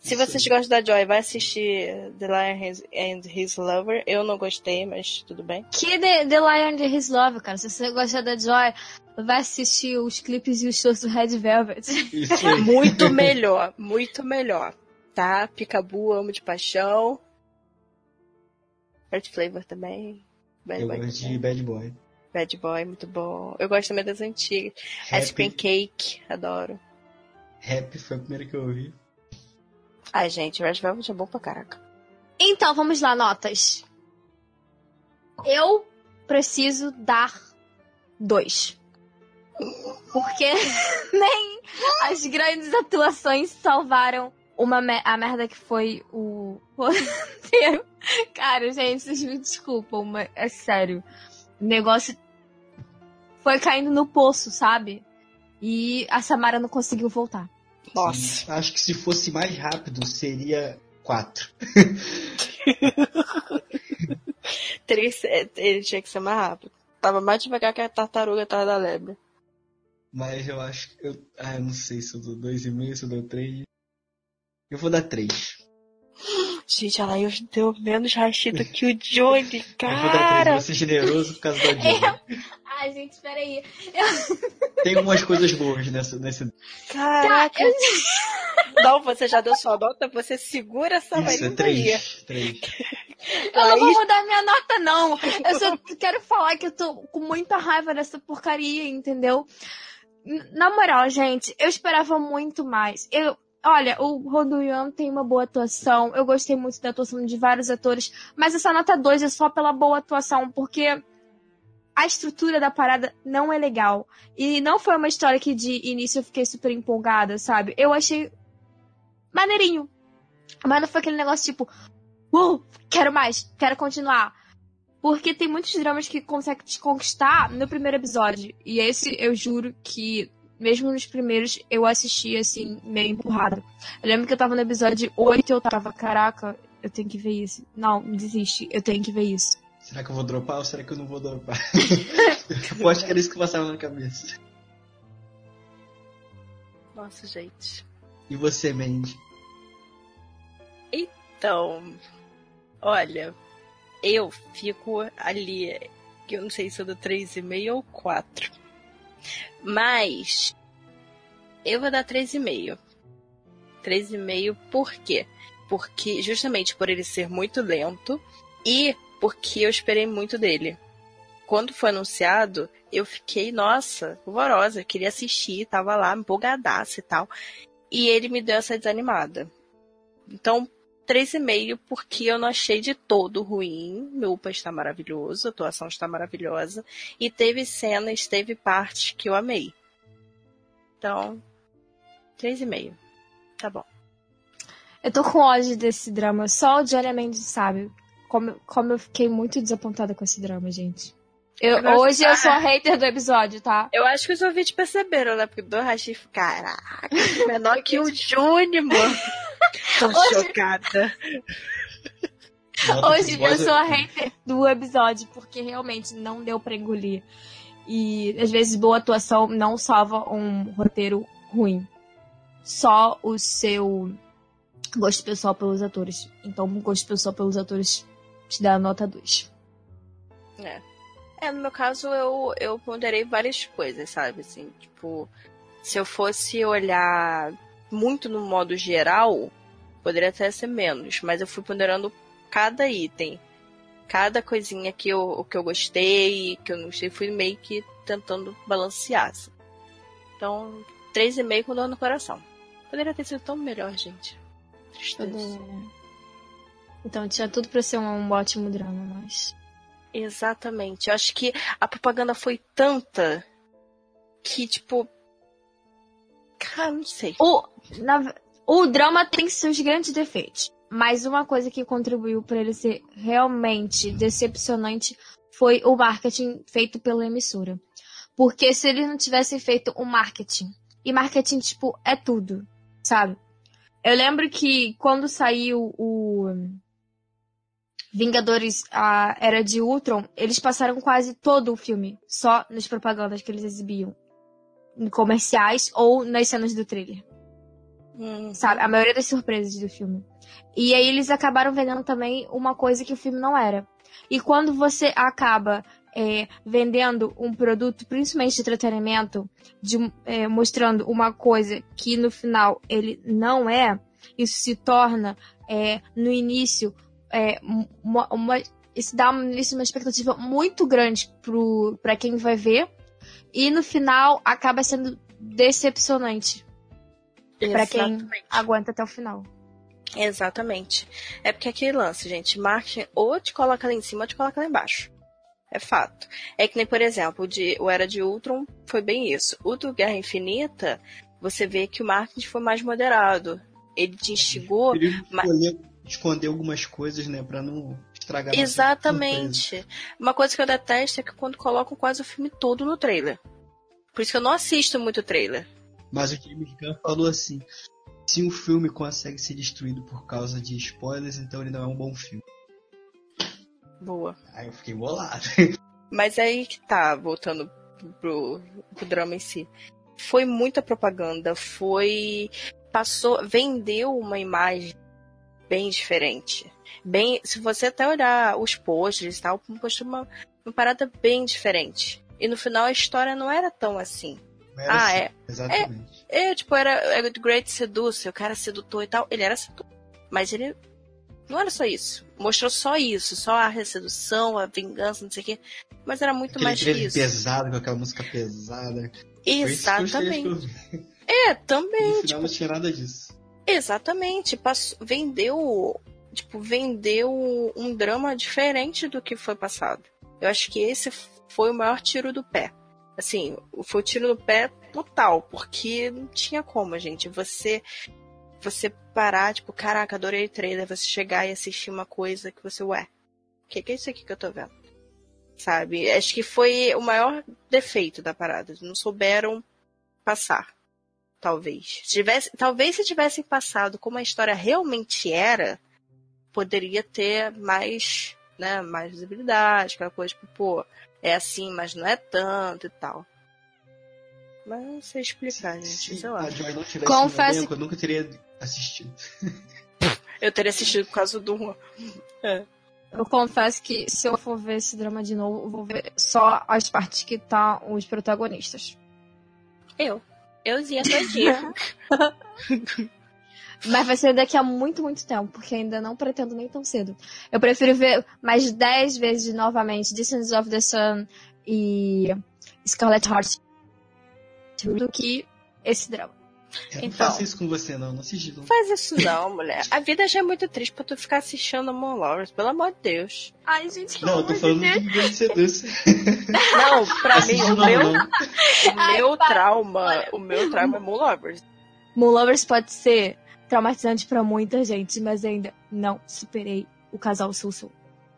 Se Isso vocês aí. gostam da Joy, vai assistir The Lion and His Lover. Eu não gostei, mas tudo bem. Que The, The Lion and His Love, cara. Se você gosta da Joy, vai assistir os clipes e os shows do Red Velvet. Isso aí. <laughs> Muito melhor, muito melhor. Tá? Picabu, amo de paixão. Earth Flavor também. Bad Eu Boy gosto de também. Bad Boy. Bad Boy, muito bom. Eu gosto também das antigas. Ice Cream Happy, Cake, adoro. Happy foi a primeira que eu ouvi. Ai, gente, Red Velvet é bom pra caraca. Então, vamos lá, notas. Eu preciso dar dois. Porque <laughs> nem as grandes atuações salvaram uma me- a merda que foi o roteiro. <laughs> Cara, gente, vocês me desculpam, mas é sério. O negócio foi caindo no poço, sabe? E a Samara não conseguiu voltar. Nossa. Sim. Acho que se fosse mais rápido, seria quatro. <laughs> Três, ele tinha que ser mais rápido. Tava mais devagar que a tartaruga atrás da lebre. Mas eu acho que. Eu, ah, eu não sei se eu dou dois e meio, se eu dou três. Eu vou dar três. Gente, ela deu menos rachido que o Johnny, <laughs> Eu vou dar três. cara. Vou ser generoso por causa da <laughs> Joy. Ai, gente, peraí. Tem umas coisas boas nessa, nesse. Caraca. <laughs> Não, você já deu sua nota, você segura essa Isso, é marinha. três. Três. Eu não vou mudar minha nota, não. Eu só quero falar que eu tô com muita raiva dessa porcaria, entendeu? Na moral, gente, eu esperava muito mais. Eu, olha, o Rodo Yuan tem uma boa atuação. Eu gostei muito da atuação de vários atores. Mas essa nota 2 é só pela boa atuação, porque a estrutura da parada não é legal. E não foi uma história que de início eu fiquei super empolgada, sabe? Eu achei maneirinho. Mas não foi aquele negócio tipo, uh, quero mais, quero continuar. Porque tem muitos dramas que conseguem te conquistar no primeiro episódio. E esse, eu juro que, mesmo nos primeiros, eu assisti assim, meio empurrada. Eu lembro que eu tava no episódio 8 e eu tava, caraca, eu tenho que ver isso. Não, desiste, eu tenho que ver isso. Será que eu vou dropar ou será que eu não vou dropar? <laughs> eu acho que era isso que passava na cabeça. Nossa, gente. E você, Mandy? Então, olha, eu fico ali, que eu não sei se eu dou 3,5 ou 4. Mas eu vou dar 3,5. 3,5 por quê? Porque justamente por ele ser muito lento e porque eu esperei muito dele. Quando foi anunciado, eu fiquei, nossa, horrorosa, queria assistir, tava lá empolgadaça e tal. E ele me deu essa desanimada. Então, 3,5 porque eu não achei de todo ruim. Meu UPA está maravilhoso, a atuação está maravilhosa. E teve cenas, teve partes que eu amei. Então, 3,5. Tá bom. Eu tô com ódio desse drama. Só o Johnny Mendes sabe como, como eu fiquei muito desapontada com esse drama, gente. Eu- Nossa, hoje eu sou a hater do episódio, tá? Eu acho que os ouvintes perceberam, né? Porque do Rachif, caraca, <laughs> menor que o Júnior, mano. <laughs> Tô Hoje- chocada. Hoje eu sou a hater do episódio, porque realmente não deu pra engolir. E às vezes boa atuação não salva um roteiro ruim. Só o seu gosto pessoal pelos atores. Então, gosto pessoal pelos atores te dá a nota 2. É, no meu caso, eu, eu ponderei várias coisas, sabe? Assim, tipo, se eu fosse olhar muito no modo geral, poderia até ser menos, mas eu fui ponderando cada item. Cada coisinha que eu, que eu gostei, que eu não gostei, fui meio que tentando balancear. assim. Então, 3,5 com dor no coração. Poderia ter sido tão melhor, gente. Tristeza. Então, tinha tudo pra ser um ótimo drama, mas. Exatamente. Eu acho que a propaganda foi tanta que, tipo. Cara, não sei. O, na- o drama tem seus grandes defeitos. Mas uma coisa que contribuiu pra ele ser realmente decepcionante foi o marketing feito pela emissora. Porque se eles não tivessem feito o marketing, e marketing, tipo, é tudo, sabe? Eu lembro que quando saiu o. Vingadores, a Era de Ultron, eles passaram quase todo o filme só nas propagandas que eles exibiam. Em comerciais ou nas cenas do trailer. Hum. Sabe? A maioria das surpresas do filme. E aí eles acabaram vendendo também uma coisa que o filme não era. E quando você acaba é, vendendo um produto, principalmente de entretenimento, de, é, mostrando uma coisa que no final ele não é, isso se torna, é, no início, é, uma, uma, isso dá início uma expectativa muito grande para quem vai ver, e no final acaba sendo decepcionante para quem aguenta até o final. Exatamente. É porque aquele lance, gente, marketing ou te coloca lá em cima ou te coloca lá embaixo. É fato. É que nem, por exemplo, o, de, o Era de Ultron foi bem isso. O do Guerra Infinita, você vê que o marketing foi mais moderado. Ele te instigou. Ele mas- esconder algumas coisas, né, pra não estragar. Exatamente. Uma coisa que eu detesto é que quando colocam quase o filme todo no trailer. Por isso que eu não assisto muito trailer. Mas o James Gunn falou assim: se um filme consegue ser destruído por causa de spoilers, então ele não é um bom filme. Boa. Aí eu fiquei bolado. <laughs> Mas aí que tá, voltando pro, pro drama em si. Foi muita propaganda, foi. Passou. Vendeu uma imagem bem diferente. Bem. Se você até olhar os posters e tal, mostrou uma, uma parada bem diferente. E no final a história não era tão assim. Era Ah, assim, é. Exatamente. É, tipo, era, era The Great Seducer, o cara sedutor e tal. Ele era sedutor. Mas ele não era só isso. Mostrou só isso, só a sedução, a vingança, não sei o quê. Mas era muito Aquele mais que isso. pesado, com aquela música pesada. Exatamente. É, No também, final tipo, não tinha nada disso. Exatamente. Passou, vendeu, tipo, vendeu um drama diferente do que foi passado. Eu acho que esse foi o maior tiro do pé. Assim, foi o tiro do pé total, porque não tinha como, gente. Você você parar, tipo, caraca, adorei o trailer, você chegar e assistir uma coisa que você, ué, o que, que é isso aqui que eu tô vendo? Sabe? Acho que foi o maior defeito da parada. Não souberam passar. Talvez. Se tivesse, talvez se tivessem passado como a história realmente era, poderia ter mais, né, mais visibilidade, aquela coisa, tipo, pô, é assim, mas não é tanto e tal. Mas não sei explicar, gente, Se sei lá. Confesso- elenco, eu nunca teria assistido. Eu teria assistido por causa do. Eu confesso que se eu for ver esse drama de novo, eu vou ver só as partes que tá os protagonistas. Eu. Euzinha todinha. <laughs> Mas vai ser daqui a muito, muito tempo, porque ainda não pretendo nem tão cedo. Eu prefiro ver mais 10 vezes novamente Distance of the Sun e Scarlet Heart do que esse drama. Eu não Então. faço isso com você, não. Não assisti. Não. Faz isso não, mulher. A vida já é muito triste pra tu ficar assistindo Amon Lovers, pelo amor de Deus. Ai, gente, Não, eu tô falando do Grande Seduce. Não, pra mim, o não, meu, não. o meu trauma, o meu trauma é Moon Lovers. Moon Lovers pode ser traumatizante pra muita gente, mas ainda não superei o casal Sul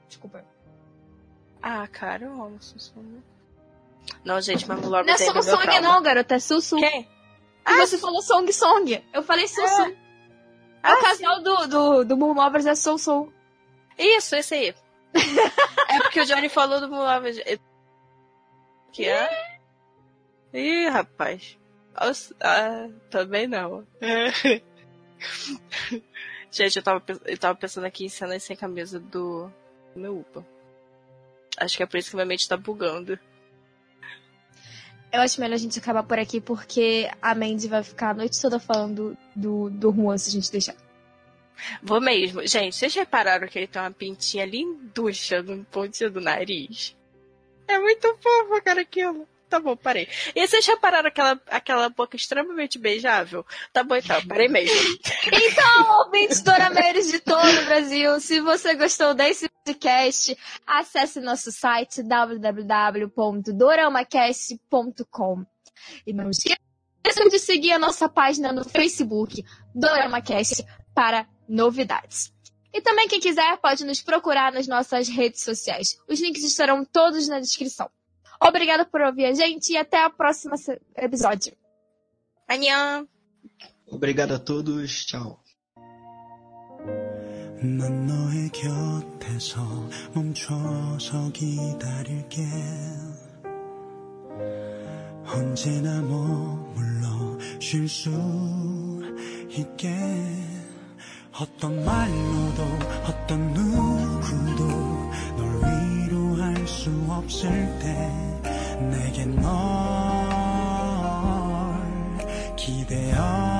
Desculpa. Ah, cara, eu amo Sussum. Não, gente, mas Moon Lovers Não é meu trauma. não, garota, é Sussu. Quem? E você falou Song Song. Eu falei Sussu. É, Ah, o casal do, do, do Moon Lovers é Soul Soul. Isso, esse aí. <laughs> é porque o Johnny falou do Moon Lovers. Que é? Ih, rapaz. Ah, também não. <laughs> Gente, eu tava, eu tava pensando aqui em cenas sem camisa do, do meu UPA. Acho que é por isso que minha mente tá bugando. Eu acho melhor a gente acabar por aqui, porque a Mandy vai ficar a noite toda falando do, do Juan se a gente deixar. Vou mesmo. Gente, vocês repararam que ele tem uma pintinha linducha no pontinho do nariz? É muito fofo, cara, aquilo. Tá bom, parei. E vocês repararam aquela, aquela boca extremamente beijável? Tá bom, então, parei mesmo. <laughs> Então, ouvintes dorameiros de todo o Brasil, se você gostou desse podcast, acesse nosso site www.doramacast.com. E não esqueçam de seguir a nossa página no Facebook, DoramaCast, para novidades. E também quem quiser pode nos procurar nas nossas redes sociais. Os links estarão todos na descrição. Obrigada por ouvir a gente e até o próximo episódio. Anhã! Obrigado a todos. Tchau. 난 너의 곁에서 멈춰서 기다릴게 언제나 머물러 쉴 수 있게 어떤 말로도 어떤 누구도 널 위로할 수 없을 때 내게 널 기대어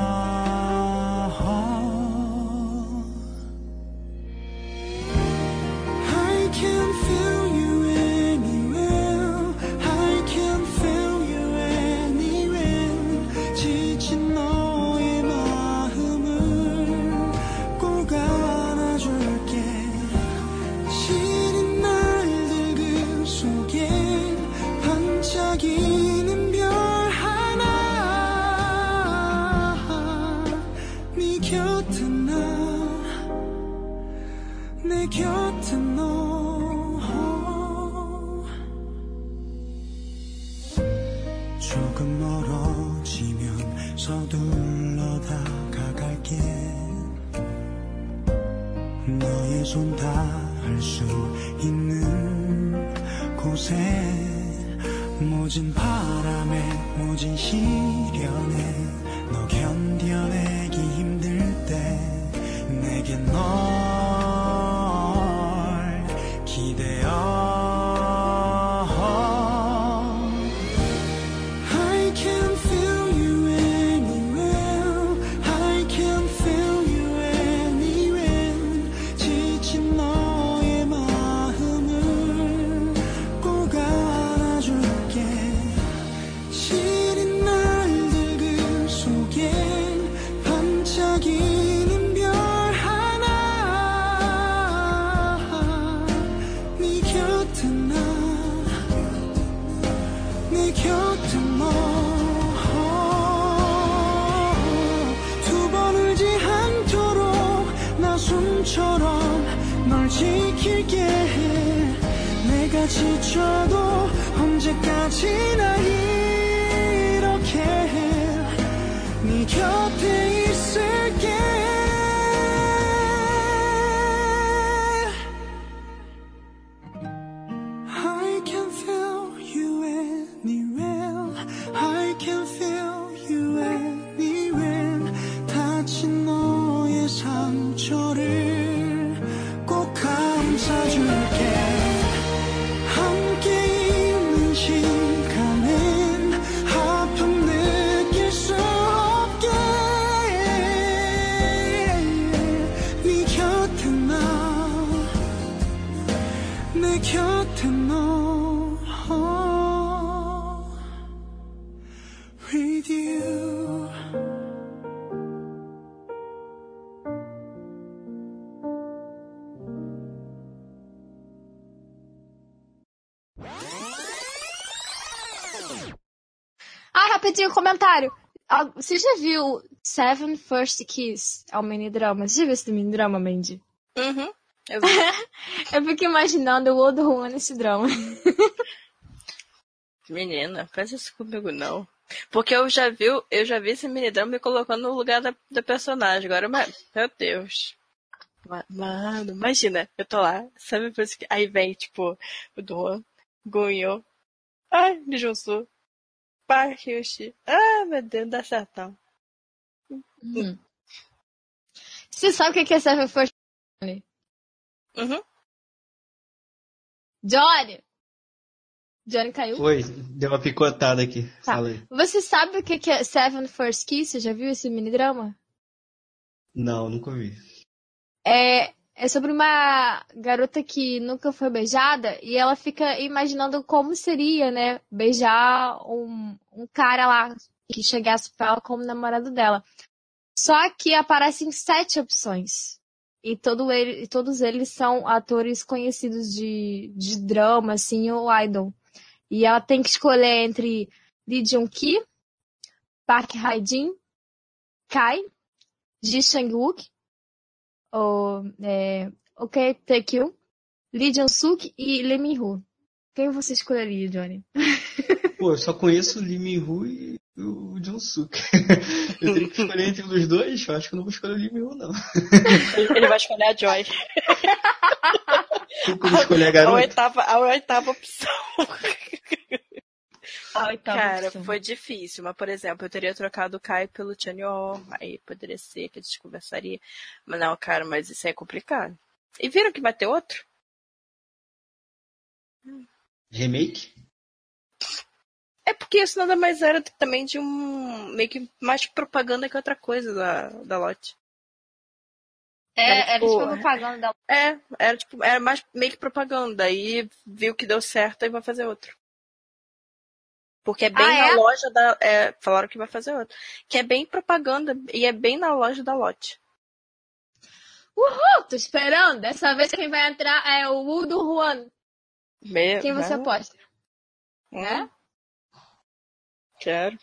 Você já viu Seven First Kiss? É um mini-drama. Você já viu esse mini-drama, Mandy? Uhum. Eu vi. <laughs> Eu fico imaginando o Odo Juan nesse drama. <laughs> Menina, faz isso comigo não. Porque eu já vi, eu já vi esse minidrama me colocando no lugar da, da personagem. Agora, mas, meu Deus. Ma- Mano, imagina, eu tô lá, sabe. Aí vem, tipo, o Doan, Gunyo, ai, Lee Hyun-sik. Ai, meu Deus, dá certo. Hum. Você sabe o que é Seven First Kiss? Uhum. Johnny! Johnny caiu? Oi, deu uma picotada aqui. Tá. Você sabe o que que é Seven First Kiss? Você já viu esse mini-drama? Não, nunca vi. É, é sobre uma garota que nunca foi beijada e ela fica imaginando como seria, né, beijar um, um cara lá que chegasse pra ela como namorado dela. Só que aparecem sete opções. E, todo ele, todos eles são atores conhecidos de, de drama, assim, ou idol. E ela tem que escolher entre Lee Jung-ki, Park Hae-jin, Kai, Ji Sang-wook, ou é, Ok Taekyon, Lee Jong-suk e Lee Min-ho. Quem você escolheria, Johnny? <laughs> Pô, eu só conheço o Lee Min-Ho e o Jun Suk. <laughs> eu teria que escolher entre os dois, eu acho que eu não vou escolher o Lee Min-Ho, não. Ele vai escolher a Joy. Tem como escolher a A garota? oitava, a oitava opção. A oitava Cara, foi difícil, mas por exemplo, eu teria trocado o Kai pelo Chanyeol, aí poderia ser que a gente conversaria. Mas não, cara, mas isso aí é complicado. E viram que vai ter outro? Remake? É porque isso nada mais era também de um. meio que mais propaganda que outra coisa da, da Lotte. É, era tipo, tipo propaganda da É, era tipo, era mais meio que propaganda. Aí viu que deu certo e vai fazer outro. Porque é bem Ah, na é? loja da. é, falaram que vai fazer outro. Que é bem propaganda e é bem na loja da Lotte. Uhul, tô esperando. Dessa vez quem vai entrar é o Wu do Juan. Quem você aposta? Hum, É? Quero.